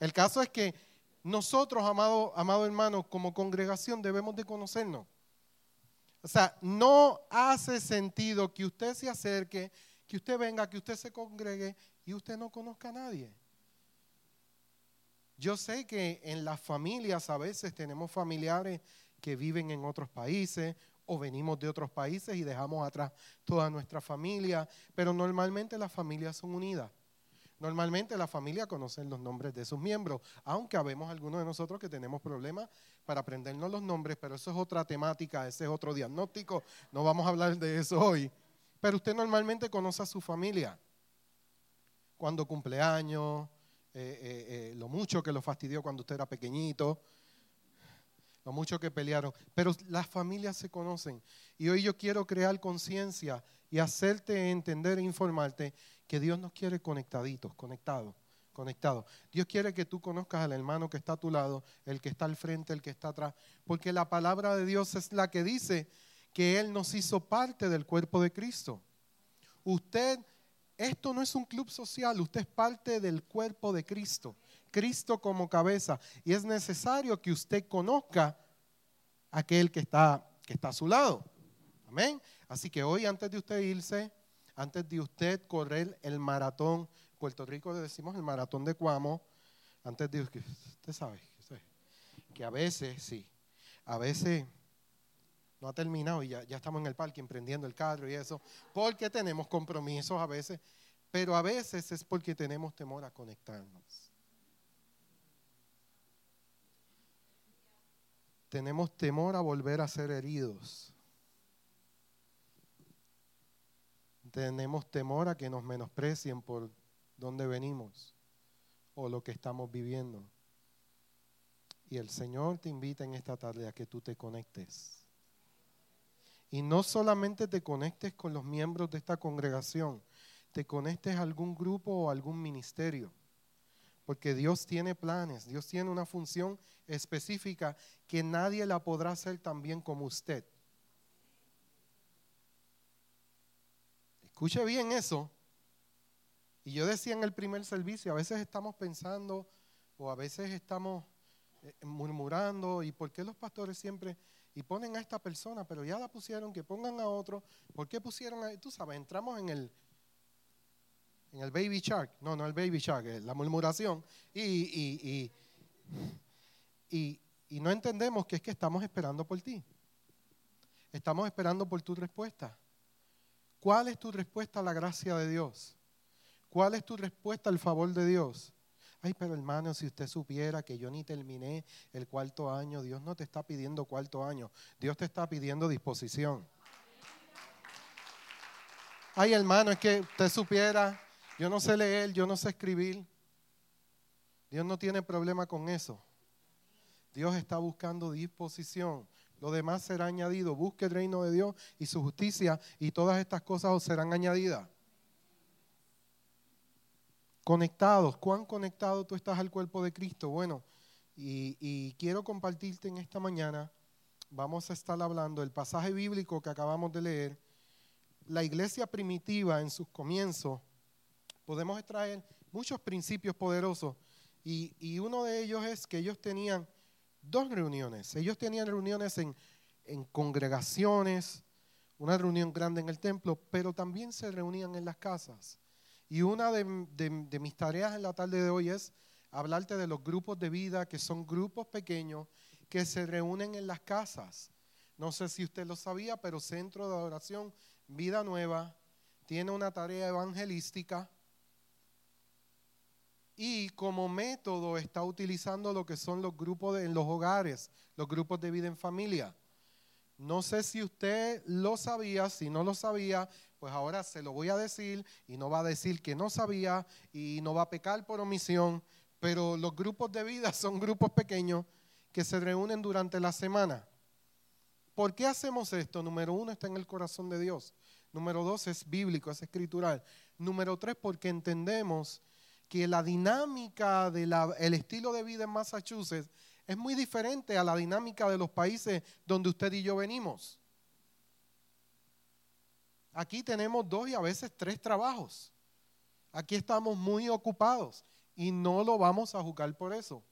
El caso es que nosotros, amado, amado hermano, como congregación debemos de conocernos. O sea, no hace sentido que usted se acerque, que usted venga, que usted se congregue y usted no conozca a nadie. Yo sé que en las familias a veces tenemos familiares que viven en otros países o venimos de otros países y dejamos atrás toda nuestra familia, pero normalmente las familias son unidas. Normalmente la familia conoce los nombres de sus miembros, aunque habemos algunos de nosotros que tenemos problemas para aprendernos los nombres, pero eso es otra temática, ese es otro diagnóstico, no vamos a hablar de eso hoy. Pero usted normalmente conoce a su familia. Cuando cumpleaños, eh, eh, eh, lo mucho que lo fastidió cuando usted era pequeñito, lo mucho que pelearon. Pero las familias se conocen. Y hoy yo quiero crear conciencia y hacerte entender e informarte que Dios nos quiere conectaditos, conectados, conectados. Dios quiere que tú conozcas al hermano que está a tu lado, el que está al frente, el que está atrás, porque la palabra de Dios es la que dice que Él nos hizo parte del cuerpo de Cristo. Usted, esto no es un club social, usted es parte del cuerpo de Cristo. Cristo como cabeza. Y es necesario que usted conozca aquel que está, que está a su lado. Amén. Así que hoy, antes de usted irse, antes de usted correr el maratón, Puerto Rico le decimos el maratón de Cuamo, antes de usted sabe, que a veces, sí, a veces no ha terminado y ya, ya estamos en el parque emprendiendo el carro y eso, porque tenemos compromisos a veces, pero a veces es porque tenemos temor a conectarnos. Tenemos temor a volver a ser heridos. Tenemos temor a que nos menosprecien por dónde venimos o lo que estamos viviendo. Y el Señor te invita en esta tarde a que tú te conectes. Y no solamente te conectes con los miembros de esta congregación, te conectes a algún grupo o algún ministerio. Porque Dios tiene planes, Dios tiene una función específica que nadie la podrá hacer tan bien como usted. Escuche bien eso. Y yo decía en el primer servicio, a veces estamos pensando o a veces estamos eh, murmurando, ¿y por qué los pastores siempre y ponen a esta persona, pero ya la pusieron, que pongan a otro? ¿Por qué pusieron a, tú sabes, entramos en el en el baby shark, no, no el baby shark, la murmuración y, y, y, y no entendemos que es que estamos esperando por ti. Estamos esperando por tu respuesta. ¿Cuál es tu respuesta a la gracia de Dios? ¿Cuál es tu respuesta al favor de Dios? Ay, pero hermano, si usted supiera que yo ni terminé el cuarto año, Dios no te está pidiendo cuarto año, Dios te está pidiendo disposición. Ay, hermano, es que usted supiera, yo no sé leer, yo no sé escribir. Dios no tiene problema con eso. Dios está buscando disposición. Lo demás será añadido. Busque el reino de Dios y su justicia y todas estas cosas os serán añadidas. Conectados. ¿Cuán conectado tú estás al cuerpo de Cristo? Bueno, y, quiero compartirte en esta mañana, vamos a estar hablando del pasaje bíblico que acabamos de leer. La iglesia primitiva en sus comienzos, podemos extraer muchos principios poderosos y uno de ellos es que ellos tenían dos reuniones. Ellos tenían reuniones en, congregaciones, una reunión grande en el templo, pero también se reunían en las casas. Y una de, mis tareas en la tarde de hoy es hablarte de los grupos de vida, que son grupos pequeños que se reúnen en las casas. No sé si usted lo sabía, pero Centro de Adoración Vida Nueva tiene una tarea evangelística y como método está utilizando lo que son los grupos en los hogares, los grupos de vida en familia. No sé si usted lo sabía, si no lo sabía, pues ahora se lo voy a decir y no va a decir que no sabía y no va a pecar por omisión, pero los grupos de vida son grupos pequeños que se reúnen durante la semana. ¿Por qué hacemos esto? Número uno, está en el corazón de Dios. Número dos, es bíblico, es escritural. Número tres, porque entendemos que la dinámica del estilo de vida en Massachusetts es muy diferente a la dinámica de los países donde usted y yo venimos. Aquí tenemos dos y a veces tres trabajos. Aquí estamos muy ocupados. Y no lo vamos a juzgar por eso.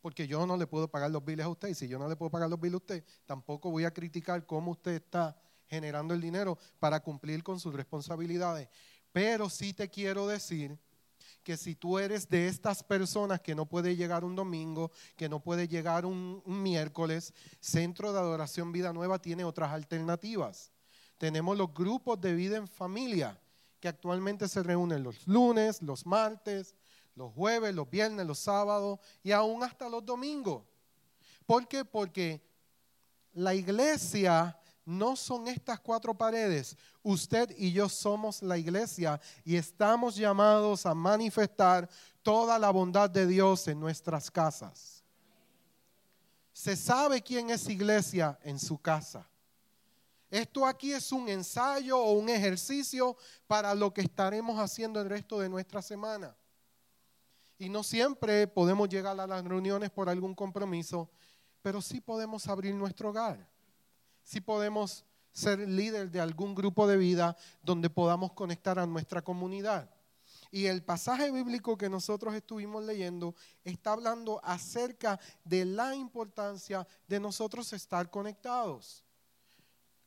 Porque yo no le puedo pagar los biles a usted. Y si yo no le puedo pagar los biles a usted, tampoco voy a criticar cómo usted está generando el dinero para cumplir con sus responsabilidades. Pero sí te quiero decir que si tú eres de estas personas que no puede llegar un domingo, que no puede llegar un, miércoles, Centro de Adoración Vida Nueva tiene otras alternativas. Tenemos los grupos de vida en familia, que actualmente se reúnen los lunes, los martes, los jueves, los viernes, los sábados y aún hasta los domingos. ¿Por qué? Porque la iglesia no son estas cuatro paredes. Usted y yo somos la iglesia y estamos llamados a manifestar toda la bondad de Dios en nuestras casas. Se sabe quién es iglesia en su casa. Esto aquí es un ensayo o un ejercicio para lo que estaremos haciendo el resto de nuestra semana. Y no siempre podemos llegar a las reuniones por algún compromiso, pero sí podemos abrir nuestro hogar si podemos ser líder de algún grupo de vida donde podamos conectar a nuestra comunidad. Y el pasaje bíblico que nosotros estuvimos leyendo está hablando acerca de la importancia de nosotros estar conectados.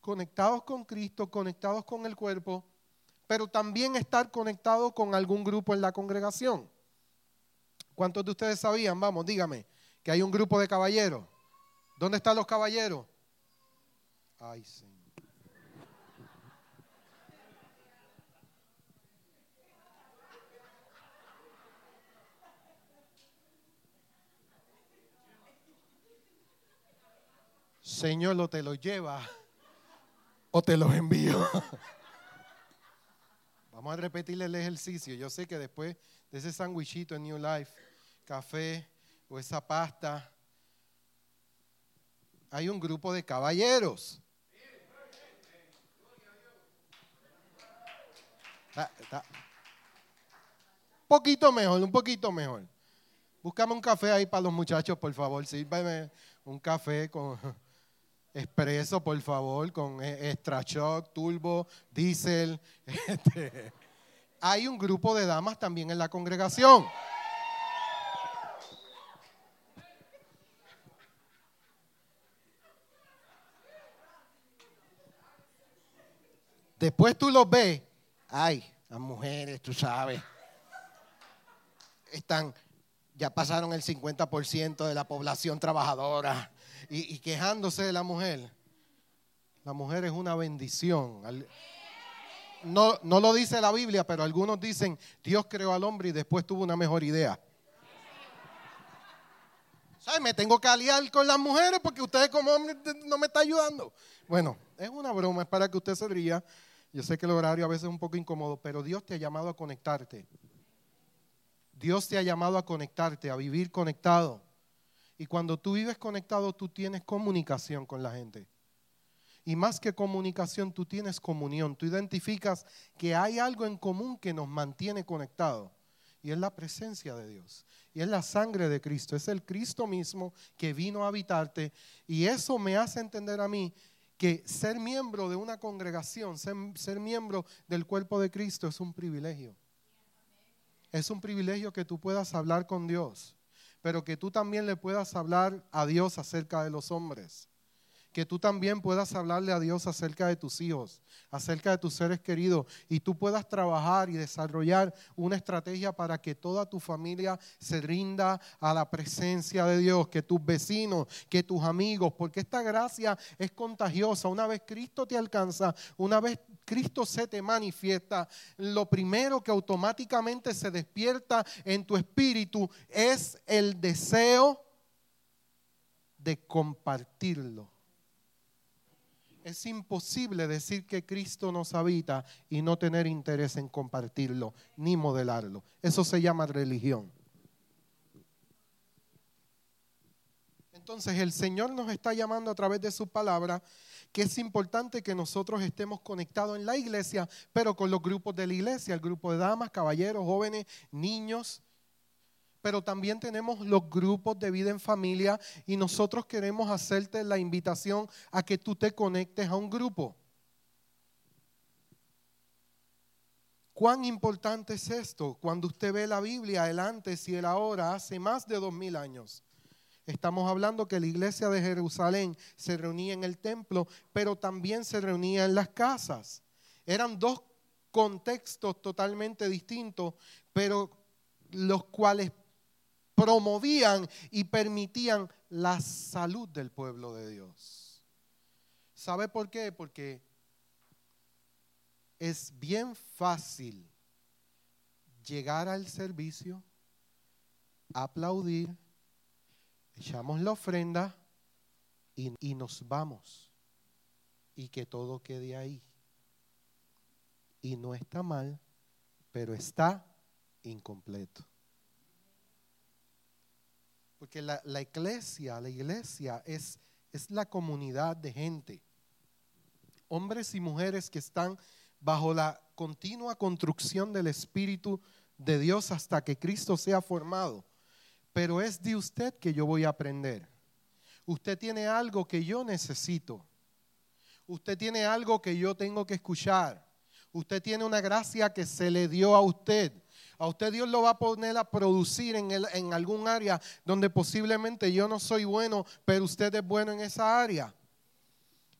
Conectados con Cristo, conectados con el cuerpo, pero también estar conectados con algún grupo en la congregación. ¿Cuántos de ustedes sabían? Vamos, dígame, que hay un grupo de caballeros. ¿Dónde están los caballeros? Ay, Señor. Señor, lo te lo lleva o te los envío. Vamos a repetirle el ejercicio. Yo sé que después de ese sandwichito en New Life, café o esa pasta, hay un grupo de caballeros. Un poquito mejor, un poquito mejor. Búscame un café ahí para los muchachos, por favor. Sírvame un café con expreso, por favor, con e, extra shock, turbo, diésel. Este, hay un grupo de damas también en la congregación. Después tú los ves ay, las mujeres, tú sabes, están, ya pasaron el 50% de la población trabajadora y, quejándose de la mujer. La mujer es una bendición. No, no lo dice la Biblia, pero algunos dicen, Dios creó al hombre y después tuvo una mejor idea. ¿Sabes? Me tengo que aliar con las mujeres porque ustedes como hombres no me está ayudando. Bueno, es una broma, es para que usted se ría. Yo sé que el horario a veces es un poco incómodo, pero Dios te ha llamado a conectarte. Dios te ha llamado a conectarte, a vivir conectado. Y cuando tú vives conectado, tú tienes comunicación con la gente. Y más que comunicación, tú tienes comunión. Tú identificas que hay algo en común que nos mantiene conectados. Y es la presencia de Dios. Y es la sangre de Cristo. Es el Cristo mismo que vino a habitarte. Y eso me hace entender a mí que ser miembro de una congregación, ser, miembro del cuerpo de Cristo es un privilegio. Es un privilegio que tú puedas hablar con Dios, pero que tú también le puedas hablar a Dios acerca de los hombres que tú también puedas hablarle a Dios acerca de tus hijos, acerca de tus seres queridos, y tú puedas trabajar y desarrollar una estrategia para que toda tu familia se rinda a la presencia de Dios, que tus vecinos, que tus amigos, porque esta gracia es contagiosa. Una vez Cristo te alcanza, una vez Cristo se te manifiesta, lo primero que automáticamente se despierta en tu espíritu es el deseo de compartirlo es imposible decir que Cristo nos habita y no tener interés en compartirlo ni modelarlo. Eso se llama religión. Entonces el Señor nos está llamando a través de su palabra que es importante que nosotros estemos conectados en la iglesia, pero con los grupos de la iglesia, el grupo de damas, caballeros, jóvenes, niños, pero también tenemos los grupos de vida en familia y nosotros queremos hacerte la invitación a que tú te conectes a un grupo. ¿Cuán importante es esto? Cuando usted ve la Biblia, el antes y el ahora, hace más de dos mil años. Estamos hablando que la iglesia de Jerusalén se reunía en el templo, pero también se reunía en las casas. Eran dos contextos totalmente distintos, pero los cuales promovían y permitían la salud del pueblo de Dios. ¿Sabe por qué? Porque es bien fácil llegar al servicio, aplaudir, echamos la ofrenda y, y, nos vamos. Y que todo quede ahí. Y no está mal, pero está incompleto. Porque la, la iglesia, la iglesia es, es la comunidad de gente. Hombres y mujeres que están bajo la continua construcción del Espíritu de Dios hasta que Cristo sea formado. Pero es de usted que yo voy a aprender. Usted tiene algo que yo necesito. Usted tiene algo que yo tengo que escuchar. Usted tiene una gracia que se le dio a usted. A usted Dios lo va a poner a producir en, en algún área donde posiblemente yo no soy bueno, pero usted es bueno en esa área.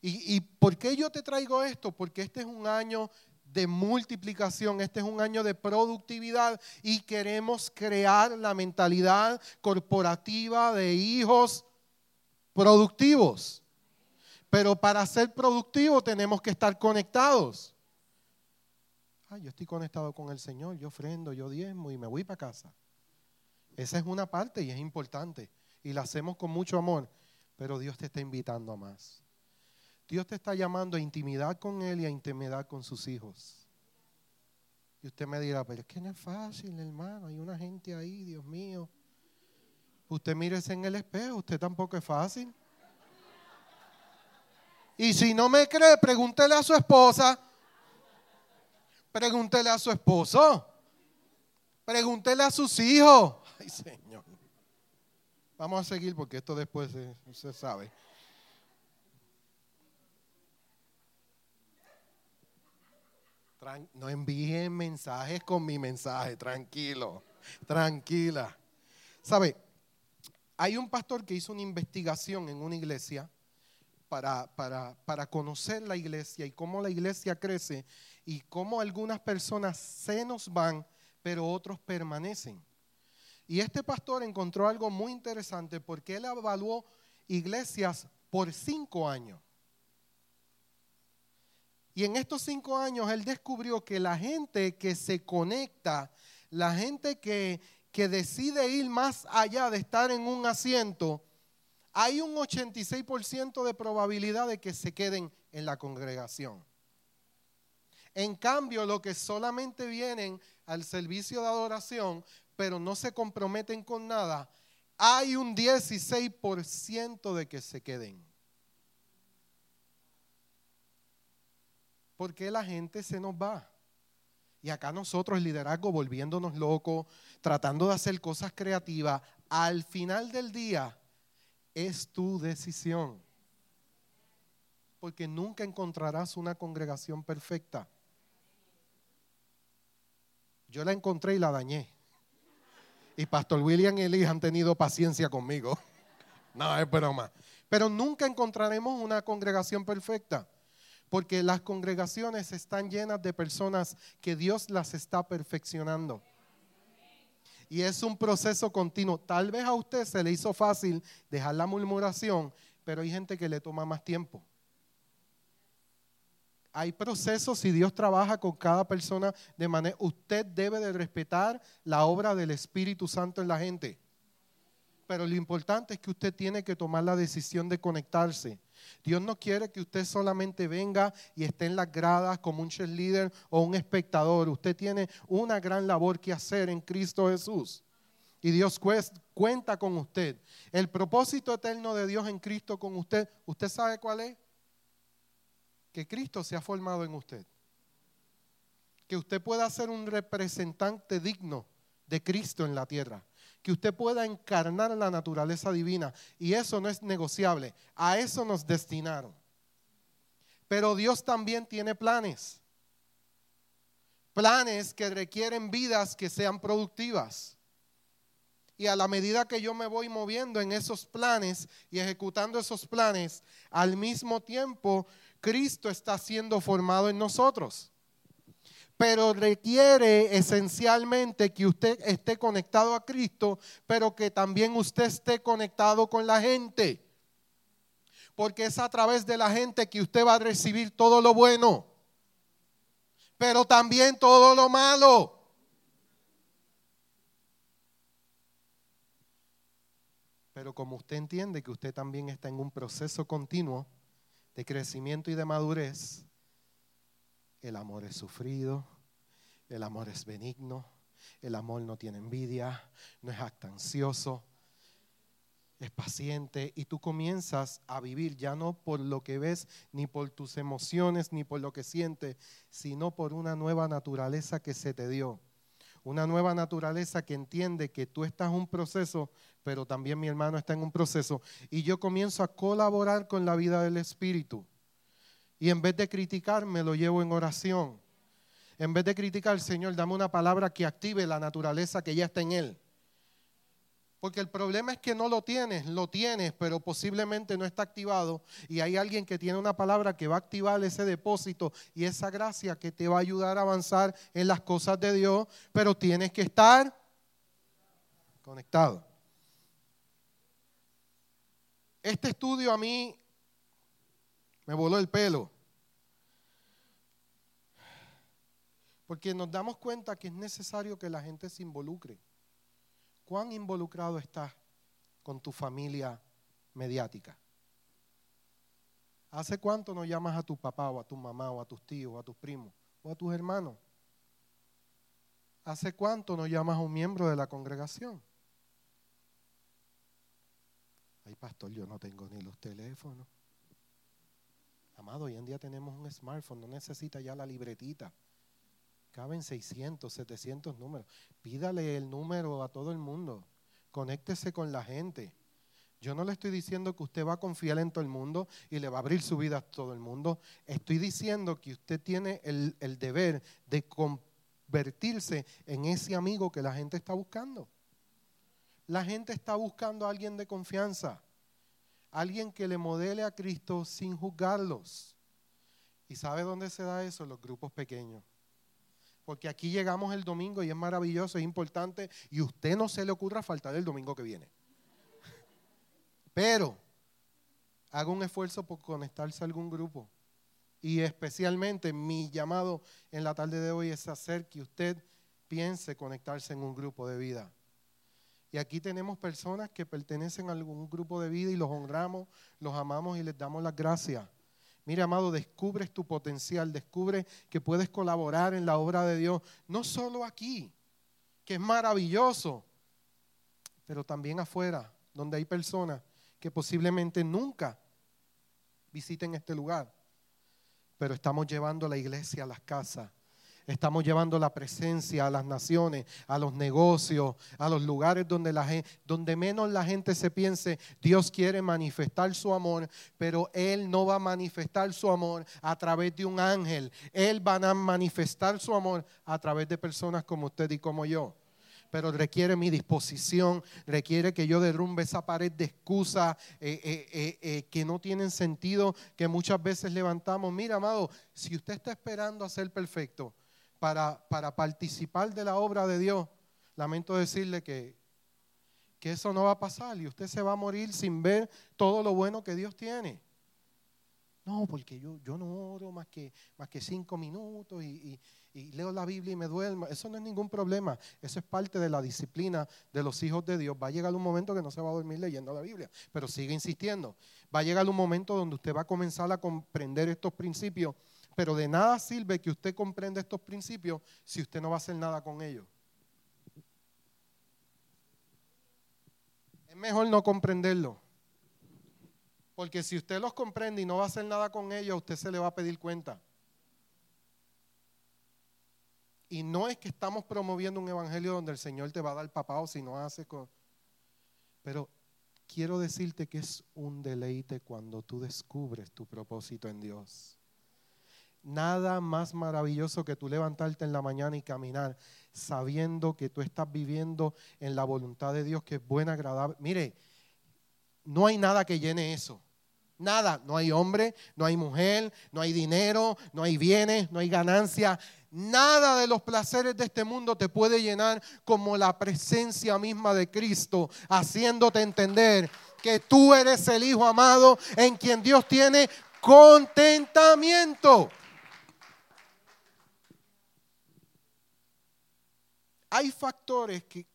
¿Y, ¿Y por qué yo te traigo esto? Porque este es un año de multiplicación, este es un año de productividad y queremos crear la mentalidad corporativa de hijos productivos. Pero para ser productivos tenemos que estar conectados. Yo estoy conectado con el Señor, yo ofrendo, yo diezmo y me voy para casa. Esa es una parte y es importante. Y la hacemos con mucho amor, pero Dios te está invitando a más. Dios te está llamando a intimidad con Él y a intimidad con sus hijos. Y usted me dirá, pero es que no es fácil, hermano. Hay una gente ahí, Dios mío. Usted mírese en el espejo, usted tampoco es fácil. Y si no me cree, pregúntele a su esposa. Pregúntele a su esposo. Pregúntele a sus hijos. Ay, Señor. Vamos a seguir porque esto después se, se sabe. no envíen mensajes con mi mensaje, tranquilo, tranquila. ¿Sabe? Hay un pastor que hizo una investigación en una iglesia para, para, para conocer la iglesia y cómo la iglesia crece y cómo algunas personas se nos van, pero otros permanecen. Y este pastor encontró algo muy interesante porque él evaluó iglesias por cinco años. Y en estos cinco años él descubrió que la gente que se conecta, la gente que, que decide ir más allá de estar en un asiento, hay un 86% de probabilidad de que se queden en la congregación. En cambio, los que solamente vienen al servicio de adoración, pero no se comprometen con nada, hay un 16% de que se queden. porque la gente se nos va. Y acá nosotros, el liderazgo, volviéndonos locos, tratando de hacer cosas creativas, al final del día es tu decisión. Porque nunca encontrarás una congregación perfecta. Yo la encontré y la dañé. Y Pastor William y Eli han tenido paciencia conmigo. No, es broma. Pero nunca encontraremos una congregación perfecta porque las congregaciones están llenas de personas que Dios las está perfeccionando. Y es un proceso continuo. Tal vez a usted se le hizo fácil dejar la murmuración, pero hay gente que le toma más tiempo. Hay procesos y Dios trabaja con cada persona de manera... Usted debe de respetar la obra del Espíritu Santo en la gente. Pero lo importante es que usted tiene que tomar la decisión de conectarse Dios no quiere que usted solamente venga y esté en las gradas como un cheerleader o un espectador. Usted tiene una gran labor que hacer en Cristo Jesús. Y Dios cuenta con usted. El propósito eterno de Dios en Cristo con usted, ¿usted sabe cuál es? Que Cristo se ha formado en usted. Que usted pueda ser un representante digno de Cristo en la tierra que usted pueda encarnar la naturaleza divina. Y eso no es negociable. A eso nos destinaron. Pero Dios también tiene planes. planes que requieren vidas que sean productivas. Y a la medida que yo me voy moviendo en esos planes y ejecutando esos planes, al mismo tiempo Cristo está siendo formado en nosotros. Pero requiere esencialmente que usted esté conectado a Cristo, pero que también usted esté conectado con la gente. Porque es a través de la gente que usted va a recibir todo lo bueno, pero también todo lo malo. Pero como usted entiende que usted también está en un proceso continuo de crecimiento y de madurez, el amor es sufrido, el amor es benigno, el amor no tiene envidia, no es actancioso, es paciente y tú comienzas a vivir ya no por lo que ves, ni por tus emociones, ni por lo que sientes, sino por una nueva naturaleza que se te dio. Una nueva naturaleza que entiende que tú estás en un proceso pero también mi hermano está en un proceso. Y yo comienzo a colaborar con la vida del Espíritu. Y en vez de criticar, me lo llevo en oración. En vez de criticar, Señor, dame una palabra que active la naturaleza que ya está en Él. Porque el problema es que no lo tienes, lo tienes, pero posiblemente no está activado. Y hay alguien que tiene una palabra que va a activar ese depósito y esa gracia que te va a ayudar a avanzar en las cosas de Dios, pero tienes que estar conectado. Este estudio a mí me voló el pelo. Porque nos damos cuenta que es necesario que la gente se involucre. ¿Cuán involucrado estás con tu familia mediática? ¿Hace cuánto no llamas a tu papá o a tu mamá o a tus tíos o a tus primos o a tus hermanos? ¿Hace cuánto no llamas a un miembro de la congregación? Ay, pastor, yo no tengo ni los teléfonos. Amado, hoy en día tenemos un smartphone, no necesita ya la libretita. Caben 600, 700 números. Pídale el número a todo el mundo. Conéctese con la gente. Yo no le estoy diciendo que usted va a confiar en todo el mundo y le va a abrir su vida a todo el mundo. Estoy diciendo que usted tiene el, deber de convertirse en ese amigo que la gente está buscando. La gente está buscando a alguien de confianza, alguien que le modele a Cristo sin juzgarlos. ¿Y sabe dónde se da eso? Los grupos pequeños. Porque aquí llegamos el domingo y es maravilloso, es importante, y usted no se le ocurra faltar el domingo que viene. Pero haga un esfuerzo por conectarse a algún grupo. Y especialmente mi llamado en la tarde de hoy es hacer que usted piense conectarse en un grupo de vida. Y aquí tenemos personas que pertenecen a algún grupo de vida y los honramos, los amamos y les damos las gracias. Mire, amado, descubres tu potencial, descubre que puedes colaborar en la obra de Dios, no solo aquí, que es maravilloso, pero también afuera, donde hay personas que posiblemente nunca visiten este lugar, pero estamos llevando a la iglesia a las casas Estamos llevando la presencia a las naciones, a los negocios, a los lugares donde, la gente, donde menos la gente se piense, Dios quiere manifestar su amor, pero Él no va a manifestar su amor a través de un ángel. Él va a manifestar su amor a través de personas como usted y como yo pero requiere mi disposición, requiere que yo derrumbe esa pared de excusas eh, eh, eh, que no tienen sentido, que muchas veces levantamos. Mira, amado, si usted está esperando a ser perfecto, para, participar de la obra de Dios, lamento decirle que, que eso no va a pasar y usted se va a morir sin ver todo lo bueno que Dios tiene. No, porque yo, yo no oro más que, más que cinco minutos y, leo la Biblia y me duermo. Eso no es ningún problema. Eso es parte de la disciplina de los hijos de Dios. Va a llegar un momento que no se va a dormir leyendo la Biblia, pero sigue insistiendo. Va a llegar un momento donde usted va a comenzar a comprender estos principios pero de nada sirve que usted comprenda estos principios si usted no va a hacer nada con ellos. Es mejor no comprenderlo. Porque si usted los comprende y no va a hacer nada con ellos, usted se le va a pedir cuenta. Y no es que estamos promoviendo un evangelio donde el Señor te va a dar papá si no hace con... Pero quiero decirte que es un deleite cuando tú descubres tu propósito en Dios Nada más maravilloso que tú levantarte en la mañana y caminar sabiendo que tú estás viviendo en la voluntad de Dios que es buena, agradable. Mire, no hay nada que llene eso. Nada, no hay hombre, no hay mujer, no hay dinero, no hay bienes, no hay ganancia. Nada de los placeres de este mundo te puede llenar como la presencia misma de Cristo, haciéndote entender que tú eres el Hijo amado en quien Dios tiene contentamiento. Hay factores que,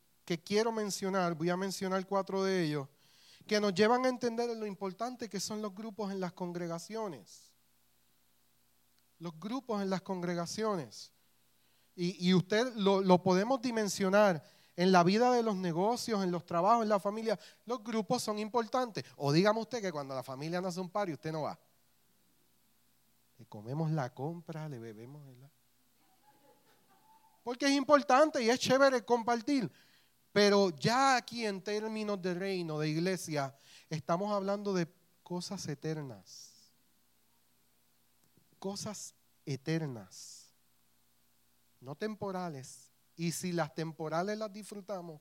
quiero mencionar, voy a mencionar cuatro de ellos, que nos llevan a entender lo importante que son los grupos en las congregaciones. Los grupos en las congregaciones. Y, usted lo, lo, podemos dimensionar en la vida de los negocios, en los trabajos, en la familia. Los grupos son importantes. O dígame usted que cuando la familia nace un par y usted no va. Le comemos la compra, le bebemos. ¿verdad? Porque es importante y es chévere compartir. Pero ya aquí en términos de reino, de iglesia, estamos hablando de cosas eternas. Cosas eternas. No temporales. Y si las temporales las disfrutamos,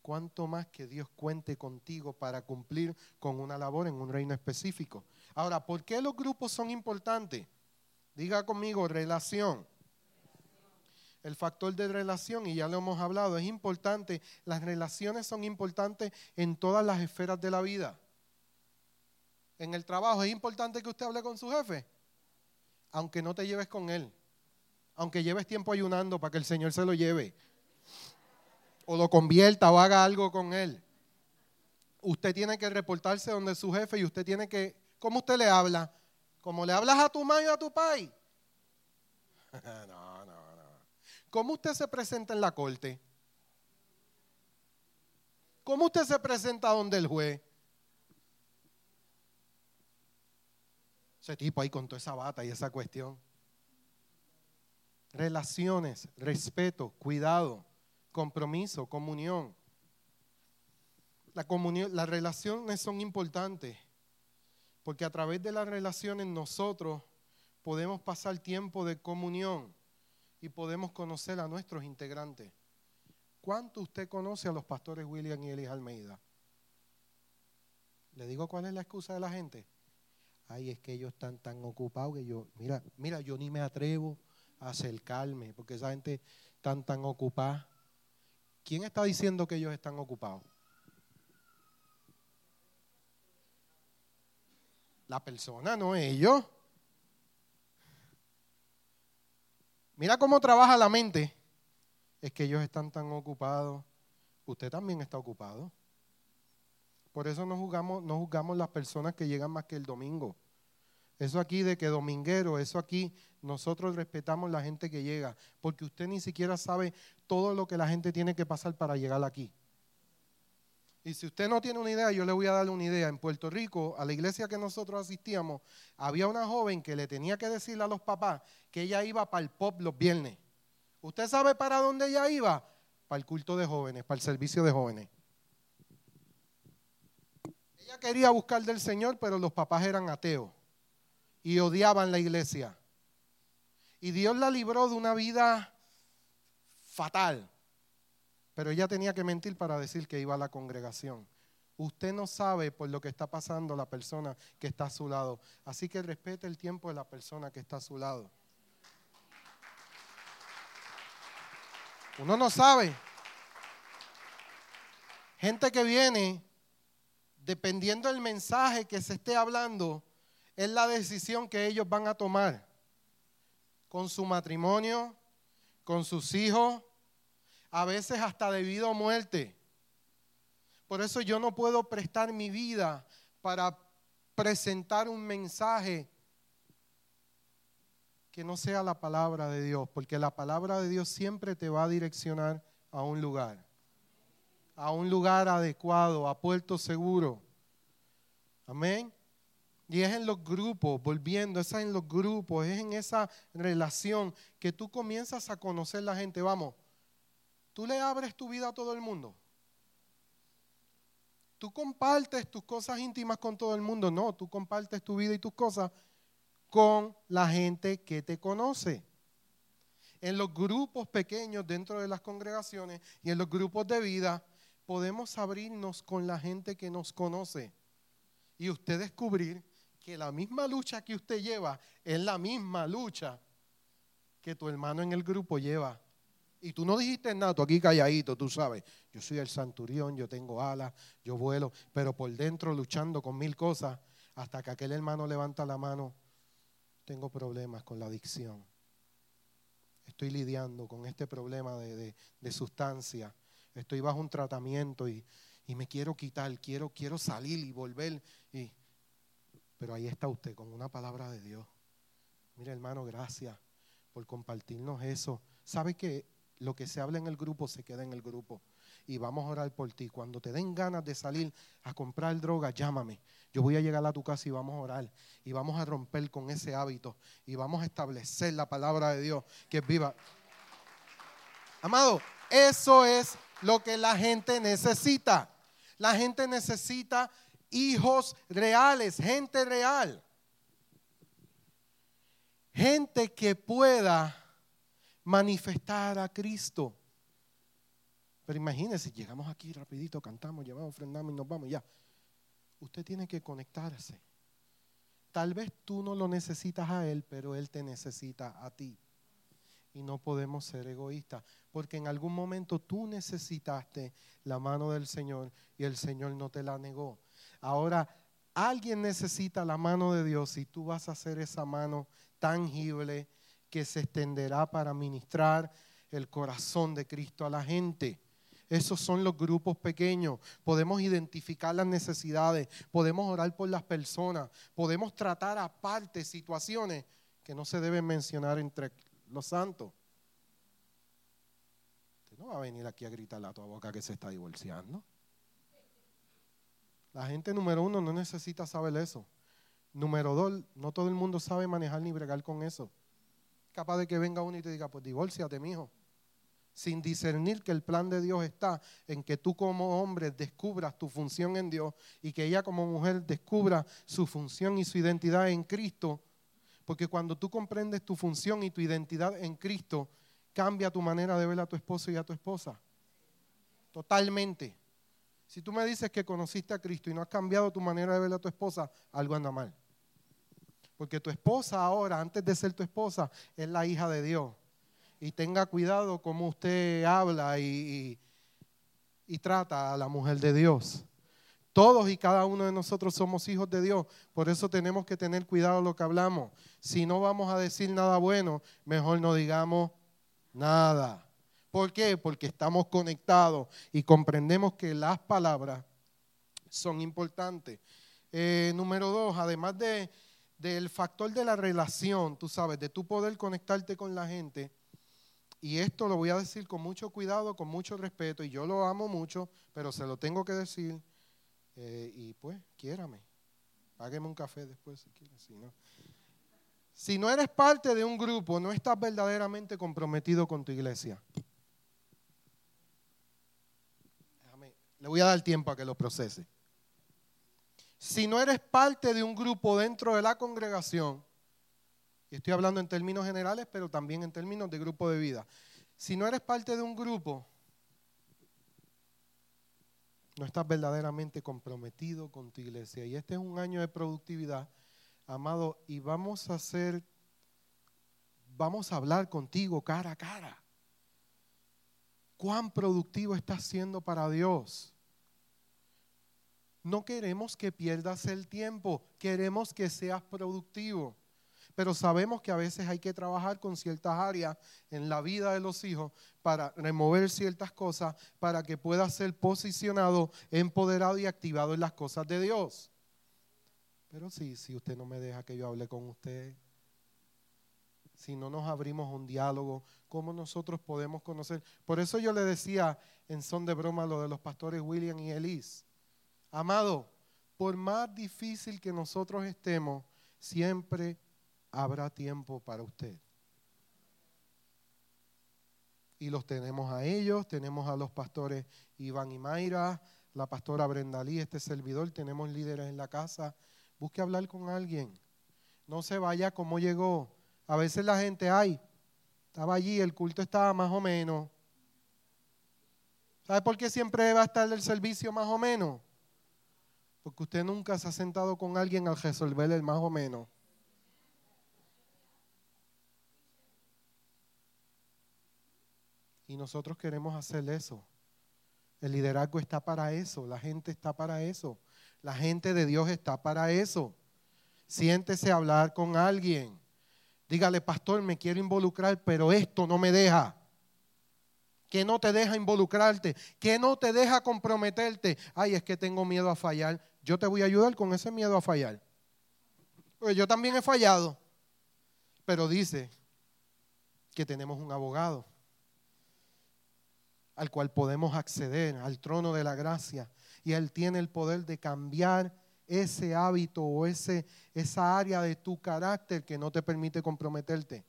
cuánto más que Dios cuente contigo para cumplir con una labor en un reino específico. Ahora, ¿por qué los grupos son importantes? Diga conmigo, relación el factor de relación, y ya lo hemos hablado, es importante. Las relaciones son importantes en todas las esferas de la vida. En el trabajo es importante que usted hable con su jefe, aunque no te lleves con él, aunque lleves tiempo ayunando para que el Señor se lo lleve, o lo convierta o haga algo con él. Usted tiene que reportarse donde su jefe y usted tiene que, ¿cómo usted le habla? ¿Cómo le hablas a tu madre y a tu pai? no. ¿Cómo usted se presenta en la corte? ¿Cómo usted se presenta donde el juez? Ese tipo ahí con toda esa bata y esa cuestión. Relaciones, respeto, cuidado, compromiso, comunión. La comunión, las relaciones son importantes porque a través de las relaciones nosotros podemos pasar tiempo de comunión y podemos conocer a nuestros integrantes. ¿Cuánto usted conoce a los pastores William y Elis Almeida? Le digo cuál es la excusa de la gente. Ay, es que ellos están tan ocupados que yo, mira, mira, yo ni me atrevo a acercarme porque esa gente está tan ocupada. ¿Quién está diciendo que ellos están ocupados? La persona, no ellos. Mira cómo trabaja la mente. Es que ellos están tan ocupados. Usted también está ocupado. Por eso no juzgamos, no juzgamos las personas que llegan más que el domingo. Eso aquí de que dominguero, eso aquí, nosotros respetamos la gente que llega, porque usted ni siquiera sabe todo lo que la gente tiene que pasar para llegar aquí. Y si usted no tiene una idea, yo le voy a dar una idea. En Puerto Rico, a la iglesia que nosotros asistíamos, había una joven que le tenía que decirle a los papás que ella iba para el pop los viernes. ¿Usted sabe para dónde ella iba? Para el culto de jóvenes, para el servicio de jóvenes. Ella quería buscar del Señor, pero los papás eran ateos y odiaban la iglesia. Y Dios la libró de una vida fatal pero ella tenía que mentir para decir que iba a la congregación. Usted no sabe por lo que está pasando la persona que está a su lado. Así que respete el tiempo de la persona que está a su lado. Uno no sabe. Gente que viene, dependiendo del mensaje que se esté hablando, es la decisión que ellos van a tomar con su matrimonio, con sus hijos, a veces hasta debido a muerte. Por eso yo no puedo prestar mi vida para presentar un mensaje que no sea la palabra de Dios, porque la palabra de Dios siempre te va a direccionar a un lugar, a un lugar adecuado, a puerto seguro. Amén. Y es en los grupos, volviendo, es en los grupos, es en esa relación que tú comienzas a conocer la gente. Vamos, Tú le abres tu vida a todo el mundo. Tú compartes tus cosas íntimas con todo el mundo. No, tú compartes tu vida y tus cosas con la gente que te conoce. En los grupos pequeños dentro de las congregaciones y en los grupos de vida podemos abrirnos con la gente que nos conoce y usted descubrir que la misma lucha que usted lleva es la misma lucha que tu hermano en el grupo lleva. Y tú no dijiste nada, tú aquí calladito, tú sabes, yo soy el santurión, yo tengo alas, yo vuelo, pero por dentro luchando con mil cosas, hasta que aquel hermano levanta la mano, tengo problemas con la adicción. Estoy lidiando con este problema de, sustancia. Estoy bajo un tratamiento y, y, me quiero quitar, quiero, quiero salir y volver. Y, pero ahí está usted con una palabra de Dios. Mire hermano, gracias por compartirnos eso. ¿Sabe que lo que se habla en el grupo se queda en el grupo? Y vamos a orar por ti. Cuando te den ganas de salir a comprar droga, llámame. Yo voy a llegar a tu casa y vamos a orar. Y vamos a romper con ese hábito. Y vamos a establecer la palabra de Dios que es viva. Amado, eso es lo que la gente necesita. La gente necesita hijos reales, gente real. Gente que pueda manifestar a Cristo. Pero imagínense, llegamos aquí rapidito, cantamos, llevamos, ofrendamos y nos vamos ya. Usted tiene que conectarse. Tal vez tú no lo necesitas a Él, pero Él te necesita a ti. Y no podemos ser egoístas, porque en algún momento tú necesitaste la mano del Señor y el Señor no te la negó. Ahora, alguien necesita la mano de Dios y tú vas a hacer esa mano tangible que se extenderá para ministrar el corazón de Cristo a la gente. Esos son los grupos pequeños. Podemos identificar las necesidades, podemos orar por las personas, podemos tratar aparte situaciones que no se deben mencionar entre los santos. Usted no va a venir aquí a gritarle a tu boca que se está divorciando. La gente número uno no necesita saber eso. Número dos, no todo el mundo sabe manejar ni bregar con eso. Capaz de que venga uno y te diga, pues divórciate, mijo. Sin discernir que el plan de Dios está en que tú como hombre descubras tu función en Dios y que ella como mujer descubra su función y su identidad en Cristo. Porque cuando tú comprendes tu función y tu identidad en Cristo, cambia tu manera de ver a tu esposo y a tu esposa. Totalmente. Si tú me dices que conociste a Cristo y no has cambiado tu manera de ver a tu esposa, algo anda mal. Porque tu esposa ahora, antes de ser tu esposa, es la hija de Dios. Y tenga cuidado cómo usted habla y, y, trata a la mujer de Dios. Todos y cada uno de nosotros somos hijos de Dios. Por eso tenemos que tener cuidado lo que hablamos. Si no vamos a decir nada bueno, mejor no digamos nada. ¿Por qué? Porque estamos conectados y comprendemos que las palabras son importantes. Eh, número dos, además de, del factor de la relación, tú sabes, de tu poder conectarte con la gente, y esto lo voy a decir con mucho cuidado, con mucho respeto, y yo lo amo mucho, pero se lo tengo que decir, eh, y pues, quiérame, págueme un café después si quieres, si no. Si no eres parte de un grupo, no estás verdaderamente comprometido con tu iglesia. Le voy a dar tiempo a que lo procese. Si no eres parte de un grupo dentro de la congregación, y estoy hablando en términos generales, pero también en términos de grupo de vida, si no eres parte de un grupo, no estás verdaderamente comprometido con tu iglesia. Y este es un año de productividad, amado, y vamos a hacer, vamos a hablar contigo cara a cara. ¿Cuán productivo estás siendo para Dios? No queremos que pierdas el tiempo, queremos que seas productivo. Pero sabemos que a veces hay que trabajar con ciertas áreas en la vida de los hijos para remover ciertas cosas para que pueda ser posicionado, empoderado y activado en las cosas de Dios. Pero sí, si usted no me deja que yo hable con usted, si no nos abrimos un diálogo, ¿cómo nosotros podemos conocer? Por eso yo le decía en son de broma lo de los pastores William y Elise. Amado, por más difícil que nosotros estemos, siempre habrá tiempo para usted. Y los tenemos a ellos, tenemos a los pastores Iván y Mayra, la pastora Brenda Lee, este servidor, tenemos líderes en la casa. Busque hablar con alguien. No se vaya como llegó. A veces la gente, ay, estaba allí, el culto estaba más o menos. ¿Sabe por qué siempre va a estar el servicio más o menos? Porque usted nunca se ha sentado con alguien al resolver el más o menos. Y nosotros queremos hacer eso. El liderazgo está para eso, la gente está para eso, la gente de Dios está para eso. Siéntese a hablar con alguien. Dígale, pastor, me quiero involucrar, pero esto no me deja. Que no te deja involucrarte, que no te deja comprometerte. Ay, es que tengo miedo a fallar. Yo te voy a ayudar con ese miedo a fallar. Pues yo también he fallado. Pero dice que tenemos un abogado al cual podemos acceder, al trono de la gracia. Y Él tiene el poder de cambiar ese hábito o ese, esa área de tu carácter que no te permite comprometerte.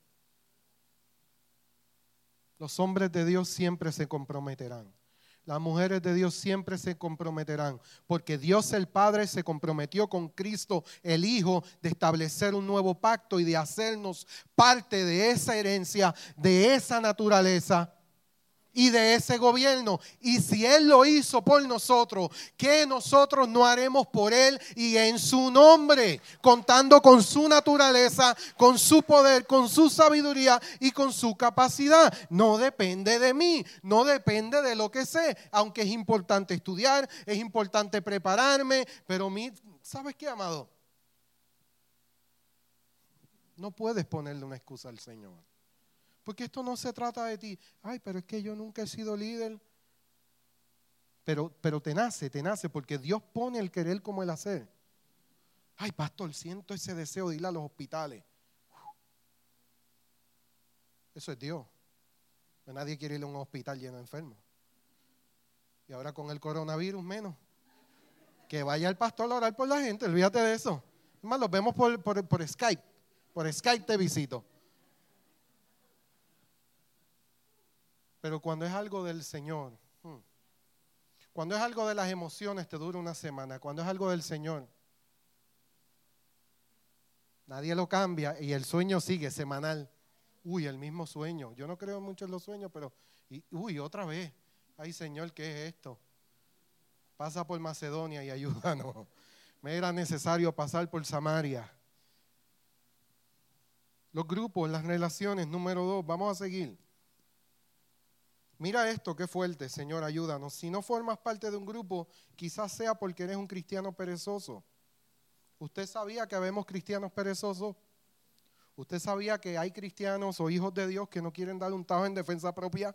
Los hombres de Dios siempre se comprometerán. Las mujeres de Dios siempre se comprometerán, porque Dios el Padre se comprometió con Cristo el Hijo de establecer un nuevo pacto y de hacernos parte de esa herencia, de esa naturaleza y de ese gobierno. Y si Él lo hizo por nosotros, ¿qué nosotros no haremos por Él y en su nombre? Contando con su naturaleza, con su poder, con su sabiduría y con su capacidad. No depende de mí, no depende de lo que sé, aunque es importante estudiar, es importante prepararme, pero mi, ¿sabes qué, amado? No puedes ponerle una excusa al Señor. Porque esto no se trata de ti. Ay, pero es que yo nunca he sido líder. Pero, pero te nace, te nace, porque Dios pone el querer como el hacer. Ay, pastor, siento ese deseo de ir a los hospitales. Eso es Dios. Nadie quiere ir a un hospital lleno de enfermos. Y ahora con el coronavirus menos. Que vaya el pastor a orar por la gente, olvídate de eso. Los vemos por, por Skype. Por Skype te visito. Pero cuando es algo del Señor, hmm, cuando es algo de las emociones, te dura una semana. Cuando es algo del Señor, nadie lo cambia y el sueño sigue semanal. Uy, el mismo sueño. Yo no creo mucho en los sueños, pero, uy, otra vez. Ay, Señor, ¿qué es esto? Pasa por Macedonia y ayúdanos. Me era necesario pasar por Samaria. Los grupos, las relaciones, número dos, vamos a seguir. Mira esto, qué fuerte, Señor, ayúdanos. Si no formas parte de un grupo, quizás sea porque eres un cristiano perezoso. ¿Usted sabía que habemos cristianos perezosos? ¿Usted sabía que hay cristianos o hijos de Dios que no quieren dar un tajo en defensa propia?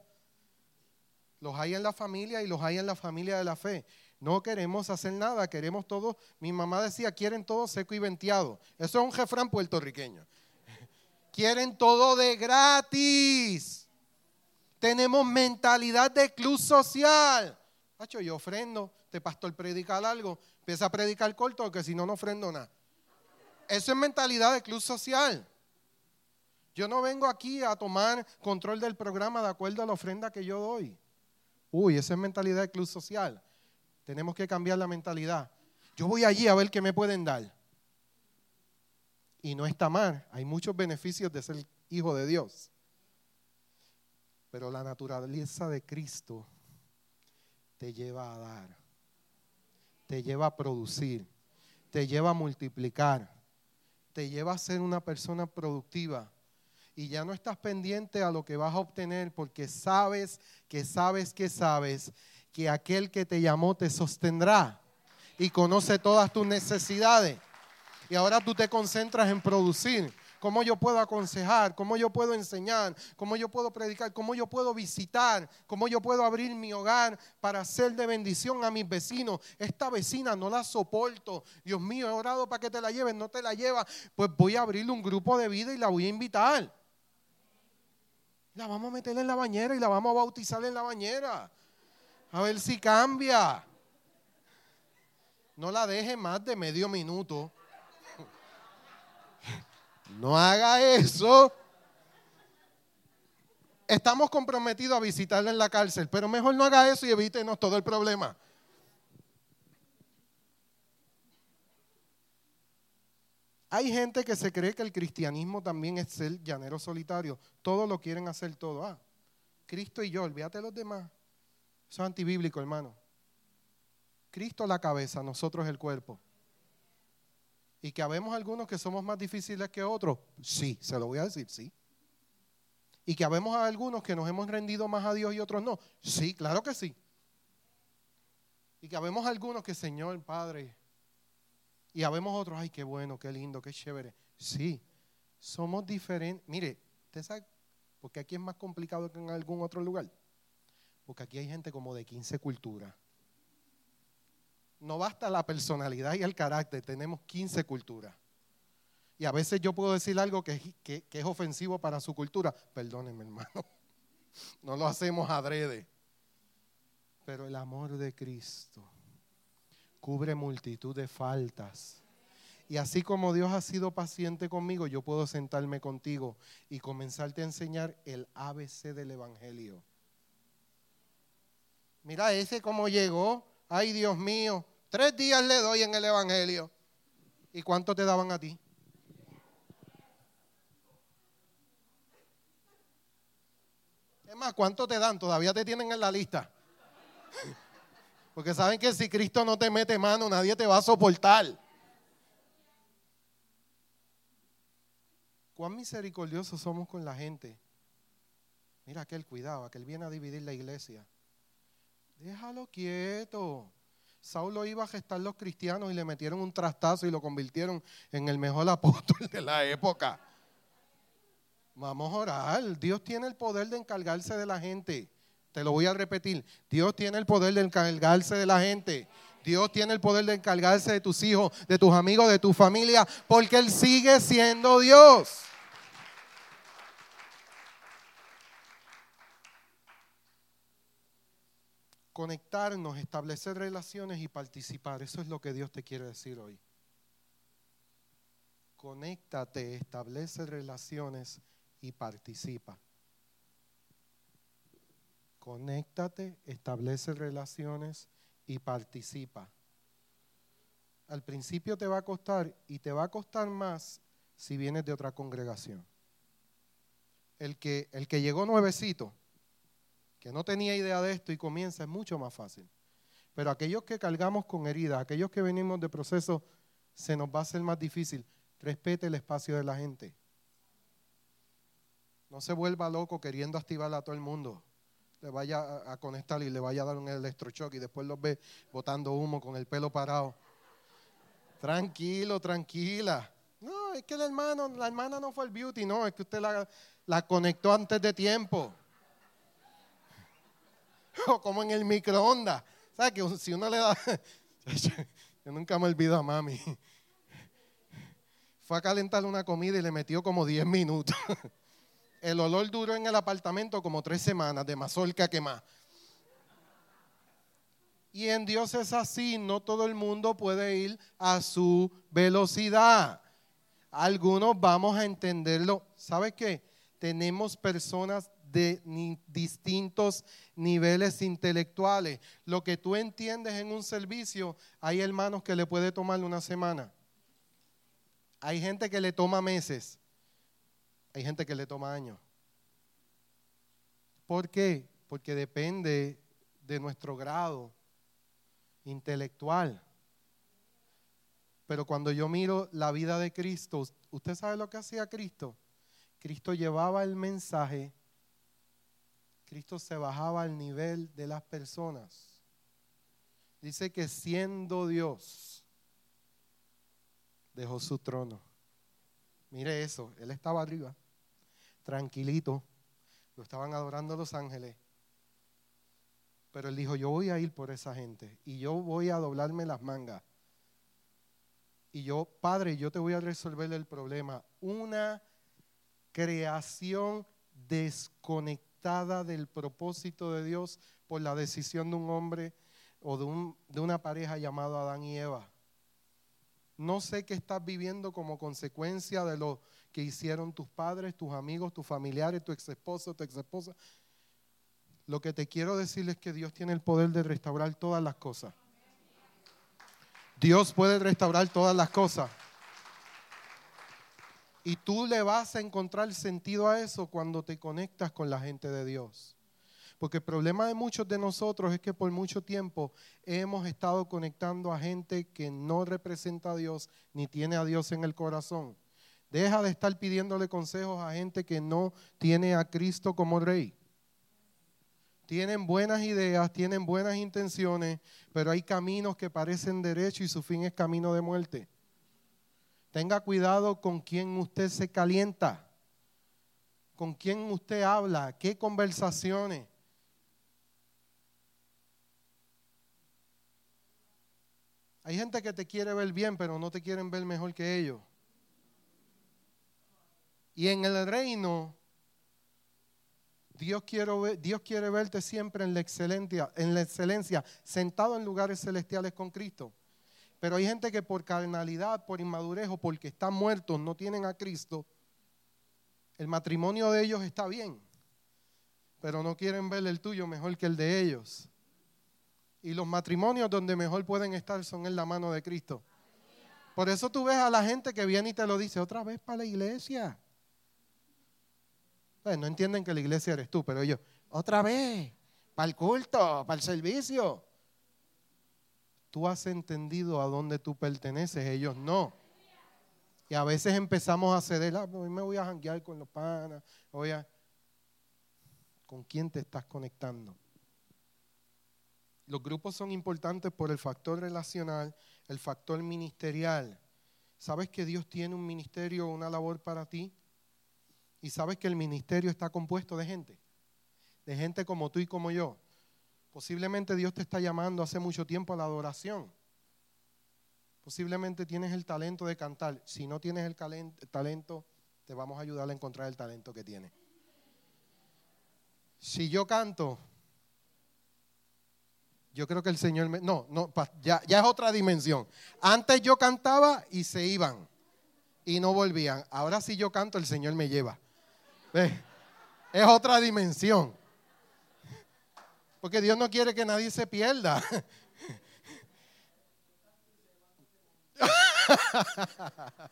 Los hay en la familia y los hay en la familia de la fe. No queremos hacer nada, queremos todo. Mi mamá decía, quieren todo seco y venteado. Eso es un jefrán puertorriqueño. quieren todo de gratis. Tenemos mentalidad de club social. Hacho, yo ofrendo, te pastor predica algo, empieza a predicar corto, porque si no, no ofrendo nada. Eso es mentalidad de club social. Yo no vengo aquí a tomar control del programa de acuerdo a la ofrenda que yo doy. Uy, esa es mentalidad de club social. Tenemos que cambiar la mentalidad. Yo voy allí a ver qué me pueden dar. Y no está mal. Hay muchos beneficios de ser hijo de Dios. Pero la naturaleza de Cristo te lleva a dar, te lleva a producir, te lleva a multiplicar, te lleva a ser una persona productiva. Y ya no estás pendiente a lo que vas a obtener porque sabes que sabes que sabes que aquel que te llamó te sostendrá y conoce todas tus necesidades. Y ahora tú te concentras en producir cómo yo puedo aconsejar, cómo yo puedo enseñar, cómo yo puedo predicar, cómo yo puedo visitar, cómo yo puedo abrir mi hogar para ser de bendición a mis vecinos. Esta vecina no la soporto. Dios mío, he orado para que te la lleven, no te la lleva. Pues voy a abrirle un grupo de vida y la voy a invitar. La vamos a meter en la bañera y la vamos a bautizar en la bañera. A ver si cambia. No la deje más de medio minuto. No haga eso. Estamos comprometidos a visitarla en la cárcel, pero mejor no haga eso y evítenos todo el problema. Hay gente que se cree que el cristianismo también es ser llanero solitario. Todos lo quieren hacer todo. Ah, Cristo y yo, olvídate de los demás. Eso es antibíblico, hermano. Cristo la cabeza, nosotros el cuerpo. Y que habemos algunos que somos más difíciles que otros. Sí, se lo voy a decir, sí. Y que habemos algunos que nos hemos rendido más a Dios y otros no. Sí, claro que sí. Y que habemos algunos que, Señor, Padre, y habemos otros, ay, qué bueno, qué lindo, qué chévere. Sí, somos diferentes. Mire, ¿usted sabe por qué aquí es más complicado que en algún otro lugar? Porque aquí hay gente como de 15 culturas. No basta la personalidad y el carácter, tenemos 15 culturas. Y a veces yo puedo decir algo que, que, es ofensivo para su cultura. Perdónenme, hermano. No lo hacemos adrede. Pero el amor de Cristo cubre multitud de faltas. Y así como Dios ha sido paciente conmigo, yo puedo sentarme contigo y comenzarte a enseñar el ABC del Evangelio. Mira ese cómo llegó. Ay, Dios mío. Tres días le doy en el Evangelio. ¿Y cuánto te daban a ti? Es más, ¿cuánto te dan? Todavía te tienen en la lista. Porque saben que si Cristo no te mete mano, nadie te va a soportar. Cuán misericordiosos somos con la gente. Mira aquel cuidado, aquel viene a dividir la iglesia. Déjalo quieto. Saulo iba a gestar los cristianos y le metieron un trastazo y lo convirtieron en el mejor apóstol de la época. Vamos a orar. Dios tiene el poder de encargarse de la gente. Te lo voy a repetir. Dios tiene el poder de encargarse de la gente. Dios tiene el poder de encargarse de tus hijos, de tus amigos, de tu familia, porque Él sigue siendo Dios. Conectarnos, establecer relaciones y participar. Eso es lo que Dios te quiere decir hoy. Conéctate, establece relaciones y participa. Conéctate, establece relaciones y participa. Al principio te va a costar y te va a costar más si vienes de otra congregación. El que, el que llegó nuevecito, que no tenía idea de esto y comienza, es mucho más fácil. Pero aquellos que cargamos con heridas, aquellos que venimos de proceso, se nos va a hacer más difícil. Respete el espacio de la gente. No se vuelva loco queriendo activar a todo el mundo le vaya a, conectar y le vaya a dar un electrochoque y después los ve botando humo con el pelo parado. Tranquilo, tranquila. No, es que el hermano, la hermana no fue el beauty, no, es que usted la, la conectó antes de tiempo. O como en el microondas. ¿Sabes que si uno le da... Yo nunca me olvido a mami. Fue a calentar una comida y le metió como 10 minutos. El olor duró en el apartamento como tres semanas de mazorca quemada. Y en Dios es así, no todo el mundo puede ir a su velocidad. Algunos vamos a entenderlo. ¿Sabes qué? Tenemos personas de distintos niveles intelectuales. Lo que tú entiendes en un servicio, hay hermanos que le puede tomar una semana. Hay gente que le toma meses. Hay gente que le toma años. ¿Por qué? Porque depende de nuestro grado intelectual. Pero cuando yo miro la vida de Cristo, ¿usted sabe lo que hacía Cristo? Cristo llevaba el mensaje, Cristo se bajaba al nivel de las personas. Dice que siendo Dios, dejó su trono. Mire eso, Él estaba arriba tranquilito. Lo estaban adorando los ángeles. Pero él dijo, yo voy a ir por esa gente y yo voy a doblarme las mangas. Y yo, Padre, yo te voy a resolver el problema. Una creación desconectada del propósito de Dios por la decisión de un hombre o de, de una pareja llamado Adán y Eva. No sé qué estás viviendo como consecuencia de lo que hicieron tus padres, tus amigos, tus familiares, tu ex esposo, tu ex esposa. Lo que te quiero decir es que Dios tiene el poder de restaurar todas las cosas. Dios puede restaurar todas las cosas. Y tú le vas a encontrar sentido a eso cuando te conectas con la gente de Dios. Porque el problema de muchos de nosotros es que por mucho tiempo hemos estado conectando a gente que no representa a Dios ni tiene a Dios en el corazón. Deja de estar pidiéndole consejos a gente que no tiene a Cristo como rey. Tienen buenas ideas, tienen buenas intenciones, pero hay caminos que parecen derechos y su fin es camino de muerte. Tenga cuidado con quién usted se calienta, con quién usted habla, qué conversaciones. Hay gente que te quiere ver bien, pero no te quieren ver mejor que ellos. Y en el reino, Dios quiere, Dios quiere verte siempre en la, excelencia, en la excelencia, sentado en lugares celestiales con Cristo. Pero hay gente que por carnalidad, por inmadurez o porque están muertos, no tienen a Cristo. El matrimonio de ellos está bien, pero no quieren ver el tuyo mejor que el de ellos. Y los matrimonios donde mejor pueden estar son en la mano de Cristo. Por eso tú ves a la gente que viene y te lo dice otra vez para la iglesia. Pues no entienden que la iglesia eres tú, pero ellos, otra vez, para el culto, para el servicio. Tú has entendido a dónde tú perteneces, ellos no. Y a veces empezamos a ceder, ah, pues me voy a janguear con los panas, voy ¿Con quién te estás conectando? Los grupos son importantes por el factor relacional, el factor ministerial. ¿Sabes que Dios tiene un ministerio, una labor para ti? Y sabes que el ministerio está compuesto de gente, de gente como tú y como yo. Posiblemente Dios te está llamando hace mucho tiempo a la adoración. Posiblemente tienes el talento de cantar. Si no tienes el talento, te vamos a ayudar a encontrar el talento que tienes. Si yo canto, yo creo que el Señor me... No, no, ya, ya es otra dimensión. Antes yo cantaba y se iban y no volvían. Ahora si yo canto, el Señor me lleva. Es otra dimensión. Porque Dios no quiere que nadie se pierda.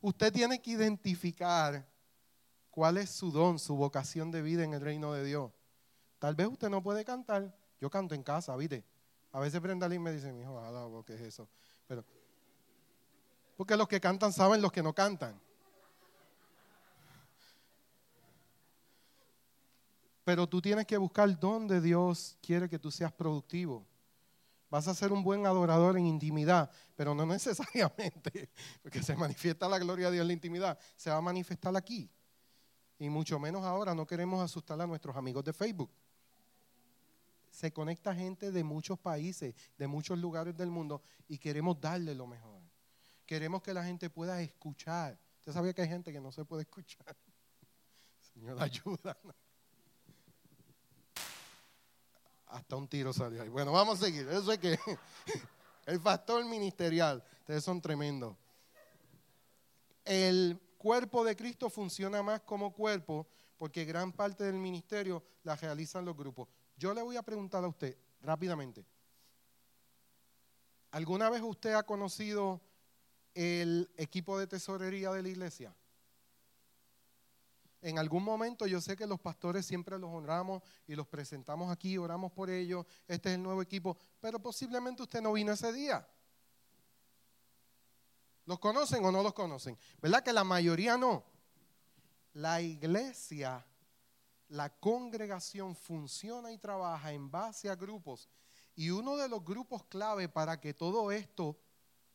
Usted tiene que identificar cuál es su don, su vocación de vida en el reino de Dios. Tal vez usted no puede cantar. Yo canto en casa, ¿viste? A veces Brenda Lee me dice, mi hijo, ¿qué es eso? Pero, porque los que cantan saben los que no cantan. Pero tú tienes que buscar dónde Dios quiere que tú seas productivo. Vas a ser un buen adorador en intimidad, pero no necesariamente, porque se manifiesta la gloria de Dios en la intimidad, se va a manifestar aquí. Y mucho menos ahora no queremos asustar a nuestros amigos de Facebook. Se conecta gente de muchos países, de muchos lugares del mundo y queremos darle lo mejor. Queremos que la gente pueda escuchar. ¿Usted sabía que hay gente que no se puede escuchar? Señor, ayuda hasta un tiro salió ahí. Bueno, vamos a seguir. Eso es que el factor ministerial, ustedes son tremendos. El cuerpo de Cristo funciona más como cuerpo porque gran parte del ministerio la realizan los grupos. Yo le voy a preguntar a usted rápidamente. ¿Alguna vez usted ha conocido el equipo de tesorería de la iglesia? En algún momento yo sé que los pastores siempre los honramos y los presentamos aquí, oramos por ellos, este es el nuevo equipo, pero posiblemente usted no vino ese día. ¿Los conocen o no los conocen? ¿Verdad que la mayoría no? La iglesia, la congregación funciona y trabaja en base a grupos. Y uno de los grupos clave para que todo esto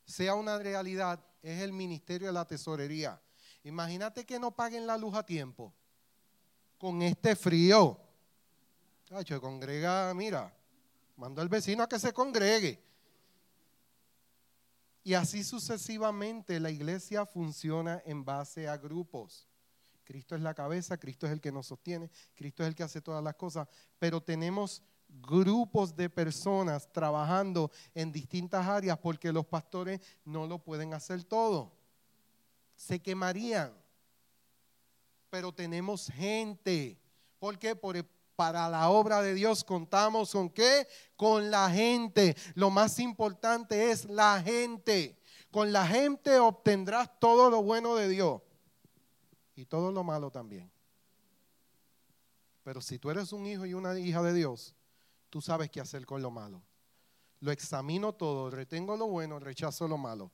sea una realidad es el ministerio de la tesorería. Imagínate que no paguen la luz a tiempo. Con este frío. Cacho, congrega, mira, mando al vecino a que se congregue. Y así sucesivamente la iglesia funciona en base a grupos. Cristo es la cabeza, Cristo es el que nos sostiene, Cristo es el que hace todas las cosas, pero tenemos grupos de personas trabajando en distintas áreas porque los pastores no lo pueden hacer todo se quemarían. Pero tenemos gente. ¿Por qué? para la obra de Dios contamos con qué? Con la gente. Lo más importante es la gente. Con la gente obtendrás todo lo bueno de Dios y todo lo malo también. Pero si tú eres un hijo y una hija de Dios, tú sabes qué hacer con lo malo. Lo examino todo, retengo lo bueno, rechazo lo malo.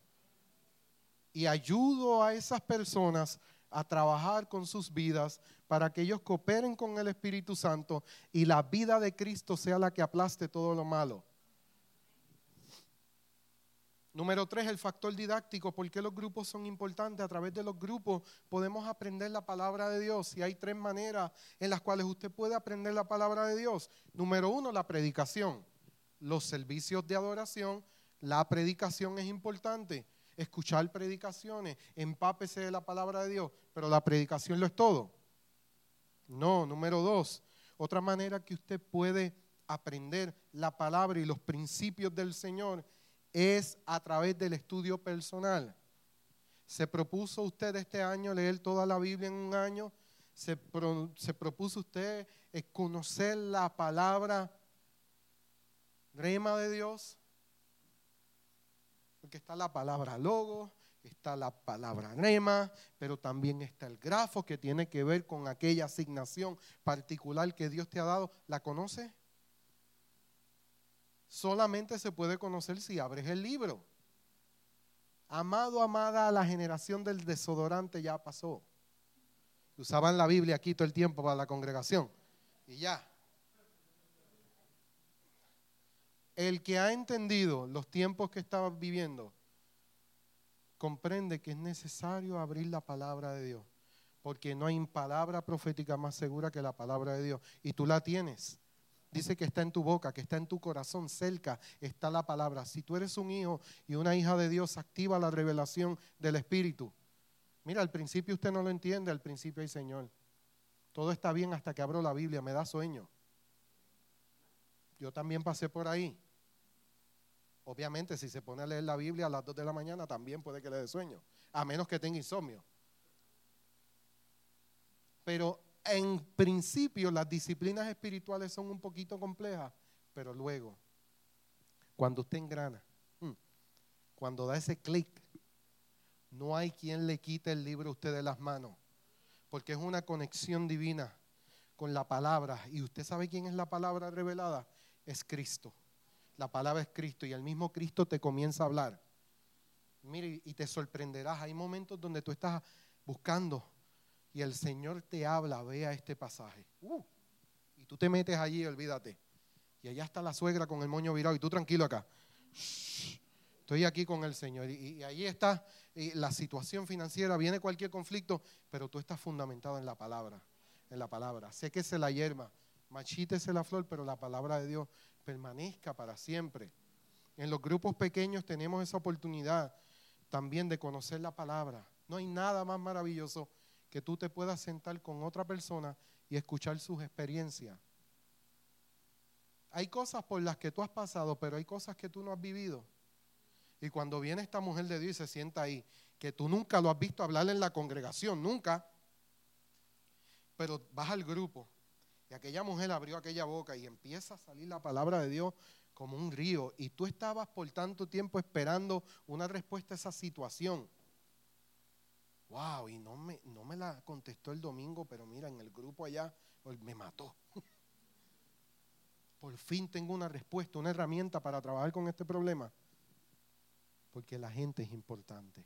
Y ayudo a esas personas a trabajar con sus vidas para que ellos cooperen con el Espíritu Santo y la vida de Cristo sea la que aplaste todo lo malo. Número tres, el factor didáctico. ¿Por qué los grupos son importantes? A través de los grupos podemos aprender la palabra de Dios. Y hay tres maneras en las cuales usted puede aprender la palabra de Dios. Número uno, la predicación. Los servicios de adoración. La predicación es importante. Escuchar predicaciones. Empápese de la palabra de Dios. Pero la predicación lo es todo. No, número dos. Otra manera que usted puede aprender la palabra y los principios del Señor es a través del estudio personal. ¿Se propuso usted este año leer toda la Biblia en un año? ¿Se, propuso usted conocer la palabra rema de Dios? Porque está la palabra logo, está la palabra rema, pero también está el grafo que tiene que ver con aquella asignación particular que Dios te ha dado. ¿La conoce? solamente se puede conocer si abres el libro. Amado, amada, la generación del desodorante ya pasó. Usaban la Biblia aquí todo el tiempo para la congregación. Y ya. El que ha entendido los tiempos que estaba viviendo, comprende que es necesario abrir la palabra de Dios. Porque no hay palabra profética más segura que la palabra de Dios. Y tú la tienes. Dice que está en tu boca, que está en tu corazón, cerca está la palabra. Si tú eres un hijo y una hija de Dios, activa la revelación del Espíritu. Mira, al principio usted no lo entiende, al principio hay Señor. Todo está bien hasta que abro la Biblia, me da sueño. Yo también pasé por ahí. Obviamente, si se pone a leer la Biblia a las 2 de la mañana, también puede que le dé sueño, a menos que tenga insomnio. Pero en principio las disciplinas espirituales son un poquito complejas, pero luego, cuando usted engrana, mm, cuando da ese clic, no hay quien le quite el libro a usted de las manos, porque es una conexión divina con la palabra. Y usted sabe quién es la palabra revelada, es Cristo. La palabra es Cristo y el mismo Cristo te comienza a hablar. Mire, y te sorprenderás, hay momentos donde tú estás buscando y el Señor te habla, vea este pasaje. Uh, y tú te metes allí, olvídate. Y allá está la suegra con el moño virado y tú tranquilo acá. estoy aquí con el Señor. Y, ahí está la situación financiera, viene cualquier conflicto, pero tú estás fundamentado en la palabra, en la palabra. Sé que se la hierba, machítese la flor, pero la palabra de Dios permanezca para siempre. En los grupos pequeños tenemos esa oportunidad también de conocer la palabra. No hay nada más maravilloso que tú te puedas sentar con otra persona y escuchar sus experiencias. Hay cosas por las que tú has pasado, pero hay cosas que tú no has vivido. Y cuando viene esta mujer de Dios y se sienta ahí, que tú nunca lo has visto hablar en la congregación, nunca, pero vas al grupo aquella mujer abrió aquella boca y empieza a salir la palabra de Dios como un río y tú estabas por tanto tiempo esperando una respuesta a esa situación wow, y no me, no me la contestó el domingo, pero mira, en el grupo allá me mató. Por fin tengo una respuesta, una herramienta para trabajar con este problema. Porque la gente es importante.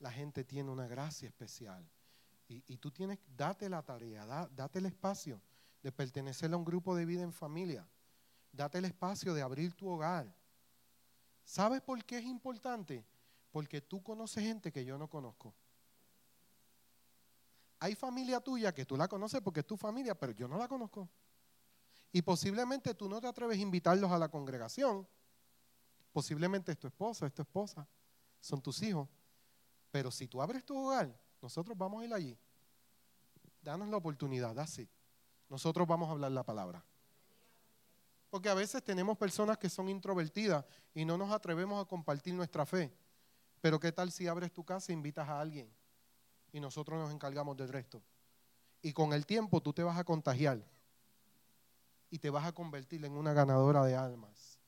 La gente tiene una gracia especial. Y, tú tienes, date la tarea, date el espacio de pertenecer a un grupo de vida en familia. Date el espacio de abrir tu hogar. ¿Sabes por qué es importante? Porque tú conoces gente que yo no conozco. Hay familia tuya que tú la conoces porque es tu familia, pero yo no la conozco. Y posiblemente tú no te atreves a invitarlos a la congregación. Posiblemente es tu esposo, es tu esposa, son tus hijos. Pero si tú abres tu hogar, nosotros vamos a ir allí. Danos la oportunidad, así. Nosotros vamos a hablar la palabra. Porque a veces tenemos personas que son introvertidas y no nos atrevemos a compartir nuestra fe. Pero ¿qué tal si abres tu casa e invitas a alguien y nosotros nos encargamos del resto? Y con el tiempo tú te vas a contagiar y te vas a convertir en una ganadora de almas.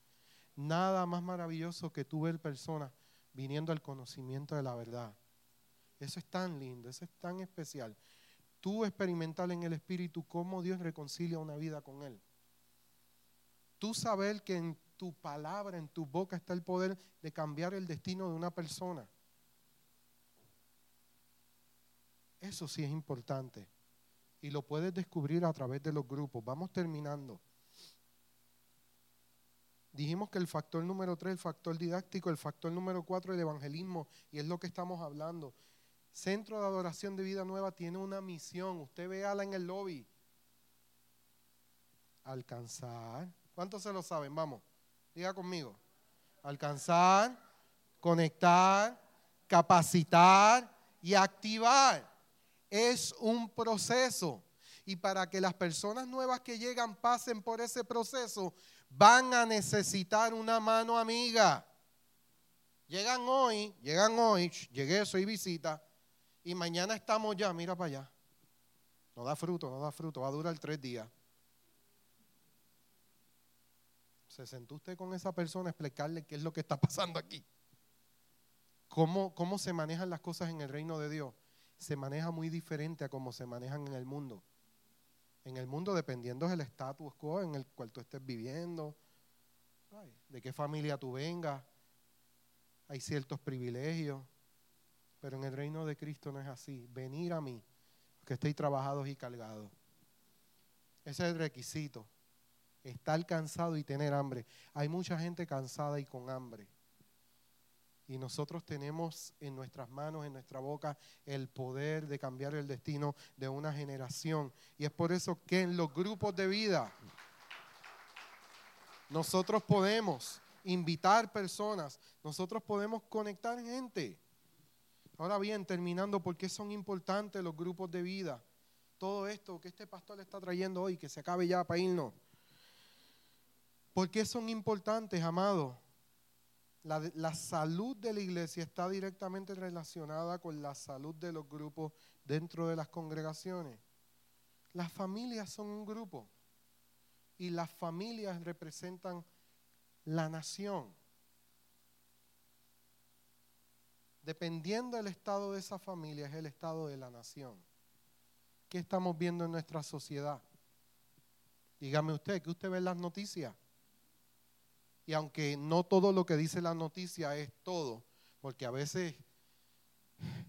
Nada más maravilloso que tú ver personas viniendo al conocimiento de la verdad. Eso es tan lindo, eso es tan especial. Tú experimentar en el Espíritu cómo Dios reconcilia una vida con Él. Tú saber que en tu palabra, en tu boca está el poder de cambiar el destino de una persona. Eso sí es importante. Y lo puedes descubrir a través de los grupos. Vamos terminando. Dijimos que el factor número tres, el factor didáctico, el factor número cuatro, el evangelismo, y es lo que estamos hablando. Centro de Adoración de Vida Nueva tiene una misión. Usted véala en el lobby. Alcanzar. ¿Cuántos se lo saben? Vamos, diga conmigo. Alcanzar, conectar, capacitar y activar. Es un proceso. Y para que las personas nuevas que llegan pasen por ese proceso, van a necesitar una mano amiga. Llegan hoy, llegan hoy, llegué, soy visita, y mañana estamos ya, mira para allá. No da fruto, no da fruto, va a durar tres días. ¿Se sentó usted con esa persona a explicarle qué es lo que está pasando aquí? ¿Cómo, ¿Cómo se manejan las cosas en el reino de Dios? Se maneja muy diferente a cómo se manejan en el mundo en el mundo dependiendo del status quo en el cual tú estés viviendo, de qué familia tú vengas, hay ciertos privilegios, pero en el reino de Cristo no es así. Venir a mí, que estoy trabajados y cargados. Ese es el requisito. Estar cansado y tener hambre. Hay mucha gente cansada y con hambre. Y nosotros tenemos en nuestras manos, en nuestra boca, el poder de cambiar el destino de una generación. Y es por eso que en los grupos de vida nosotros podemos invitar personas, nosotros podemos conectar gente. Ahora bien, terminando, ¿por qué son importantes los grupos de vida? Todo esto que este pastor está trayendo hoy, que se acabe ya para irnos. ¿Por qué son importantes, amados? La, salud de la iglesia está directamente relacionada con la salud de los grupos dentro de las congregaciones. Las familias son un grupo y las familias representan la nación. Dependiendo del estado de esa familia es el estado de la nación. ¿Qué estamos viendo en nuestra sociedad? Dígame usted, ¿qué usted ve en las noticias? Y aunque no todo lo que dice la noticia es todo, porque a veces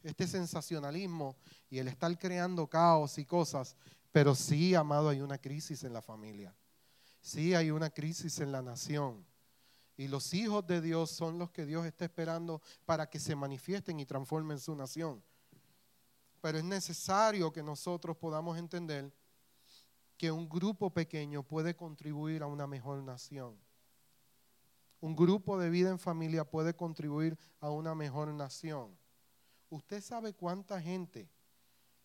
este sensacionalismo y el estar creando caos y cosas, pero sí, amado, hay una crisis en la familia. Sí, hay una crisis en la nación. Y los hijos de Dios son los que Dios está esperando para que se manifiesten y transformen su nación. Pero es necesario que nosotros podamos entender que un grupo pequeño puede contribuir a una mejor nación. Un grupo de vida en familia puede contribuir a una mejor nación. ¿Usted sabe cuánta gente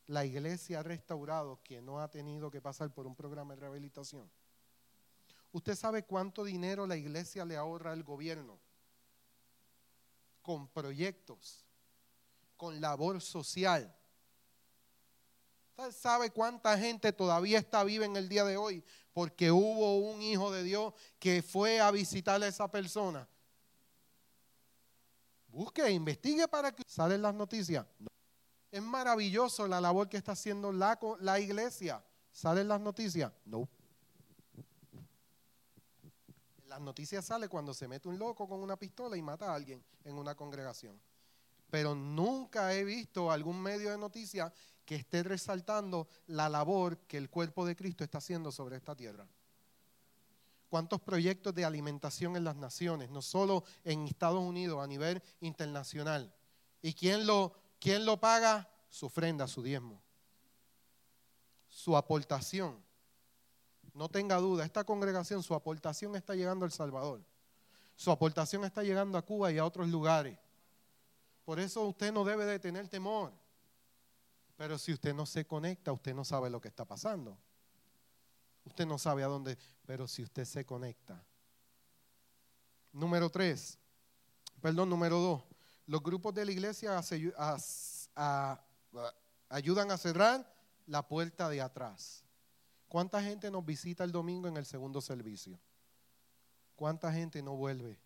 la iglesia ha restaurado que no ha tenido que pasar por un programa de rehabilitación? ¿Usted sabe cuánto dinero la iglesia le ahorra al gobierno? Con proyectos, con labor social. ¿Usted sabe cuánta gente todavía está viva en el día de hoy porque hubo un hijo de Dios que fue a visitar a esa persona. Busque, investigue para que salen las noticias. Es maravilloso la labor que está haciendo la, la iglesia. ¿Salen las noticias? No. Las noticias salen cuando se mete un loco con una pistola y mata a alguien en una congregación. Pero nunca he visto algún medio de noticias que esté resaltando la labor que el cuerpo de Cristo está haciendo sobre esta tierra. ¿Cuántos proyectos de alimentación en las naciones, no solo en Estados Unidos, a nivel internacional? ¿Y quién lo, quién lo paga? Su ofrenda, su diezmo, su aportación. No tenga duda, esta congregación, su aportación está llegando a El Salvador. Su aportación está llegando a Cuba y a otros lugares. Por eso usted no debe de tener temor. Pero si usted no se conecta, usted no sabe lo que está pasando. Usted no sabe a dónde, pero si usted se conecta. Número tres, perdón, número dos, los grupos de la iglesia ayudan a cerrar la puerta de atrás. ¿Cuánta gente nos visita el domingo en el segundo servicio? ¿Cuánta gente no vuelve?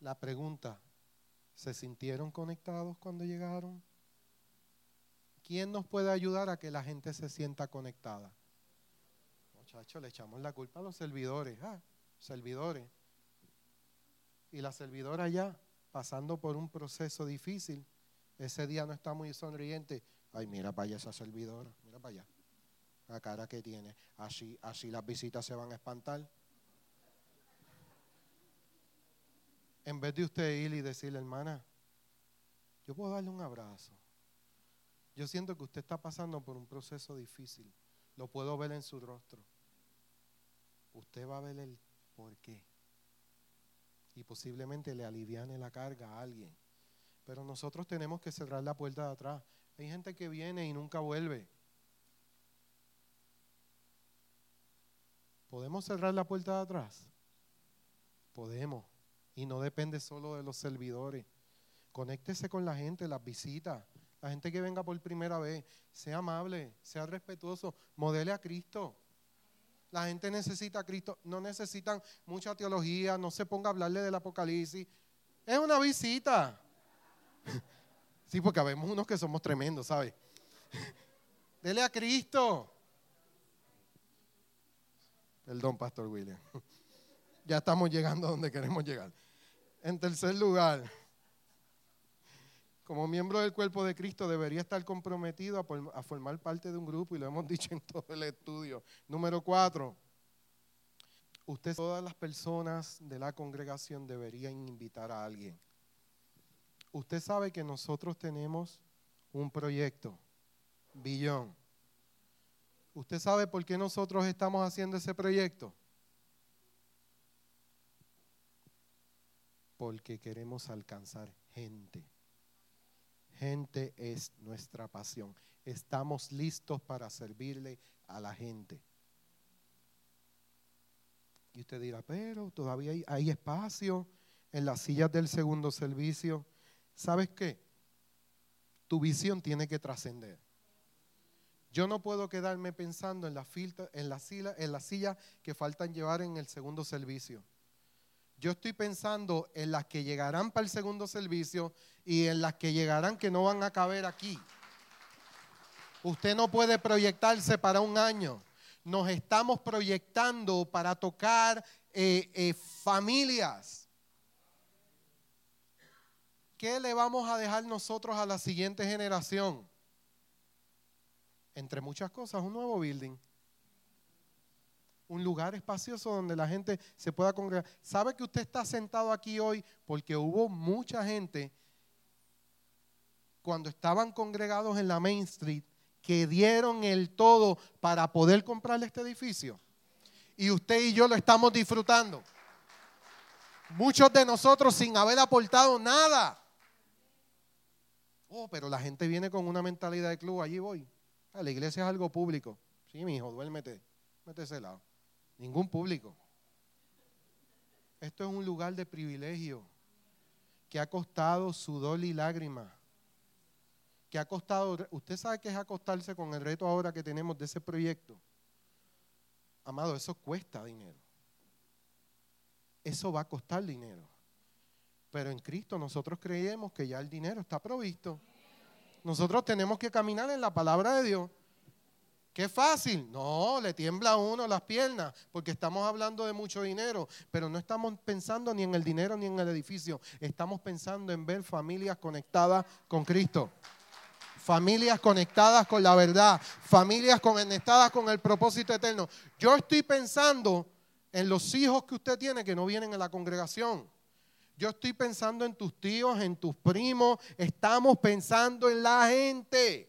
La pregunta, ¿se sintieron conectados cuando llegaron? ¿Quién nos puede ayudar a que la gente se sienta conectada? Muchachos, le echamos la culpa a los servidores. Ah, servidores. Y la servidora ya, pasando por un proceso difícil, ese día no está muy sonriente. Ay, mira para allá esa servidora, mira para allá. La cara que tiene. Así, así las visitas se van a espantar. En vez de usted ir y decirle, hermana, yo puedo darle un abrazo. Yo siento que usted está pasando por un proceso difícil. Lo puedo ver en su rostro. Usted va a ver el por qué. Y posiblemente le aliviane la carga a alguien. Pero nosotros tenemos que cerrar la puerta de atrás. Hay gente que viene y nunca vuelve. ¿Podemos cerrar la puerta de atrás? Podemos. Y no depende solo de los servidores. Conéctese con la gente, las visitas. La gente que venga por primera vez, sea amable, sea respetuoso, modele a Cristo. La gente necesita a Cristo, no necesitan mucha teología, no se ponga a hablarle del Apocalipsis. Es una visita. Sí, porque vemos unos que somos tremendos, ¿sabes? Dele a Cristo. Perdón, Pastor William. Ya estamos llegando a donde queremos llegar. En tercer lugar, como miembro del cuerpo de Cristo debería estar comprometido a, formar parte de un grupo y lo hemos dicho en todo el estudio. Número cuatro, usted, todas las personas de la congregación deberían invitar a alguien. Usted sabe que nosotros tenemos un proyecto, Billón. ¿Usted sabe por qué nosotros estamos haciendo ese proyecto? Porque queremos alcanzar gente. Gente es nuestra pasión. Estamos listos para servirle a la gente. Y usted dirá, pero todavía hay, espacio en las sillas del segundo servicio. ¿Sabes qué? Tu visión tiene que trascender. Yo no puedo quedarme pensando en la, en, la silla, en que faltan llevar en el segundo servicio. Yo estoy pensando en las que llegarán para el segundo servicio y en las que llegarán que no van a caber aquí. Usted no puede proyectarse para un año. Nos estamos proyectando para tocar eh, eh, familias. ¿Qué le vamos a dejar nosotros a la siguiente generación? Entre muchas cosas, un nuevo building un lugar espacioso donde la gente se pueda congregar. ¿Sabe que usted está sentado aquí hoy porque hubo mucha gente cuando estaban congregados en la Main Street que dieron el todo para poder comprarle este edificio? Y usted y yo lo estamos disfrutando. Muchos de nosotros sin haber aportado nada. Oh, pero la gente viene con una mentalidad de club, allí voy. La iglesia es algo público. Sí, mi hijo, duérmete, mete ese lado. Ningún público. Esto es un lugar de privilegio que ha costado sudor y lágrima. Que ha costado, usted sabe qué es acostarse con el reto ahora que tenemos de ese proyecto. Amado, eso cuesta dinero. Eso va a costar dinero. Pero en Cristo nosotros creemos que ya el dinero está provisto. Nosotros tenemos que caminar en la palabra de Dios. Qué fácil. No, le tiembla a uno las piernas porque estamos hablando de mucho dinero, pero no estamos pensando ni en el dinero ni en el edificio. Estamos pensando en ver familias conectadas con Cristo. Familias conectadas con la verdad, familias conectadas con el propósito eterno. Yo estoy pensando en los hijos que usted tiene que no vienen a la congregación. Yo estoy pensando en tus tíos, en tus primos. Estamos pensando en la gente.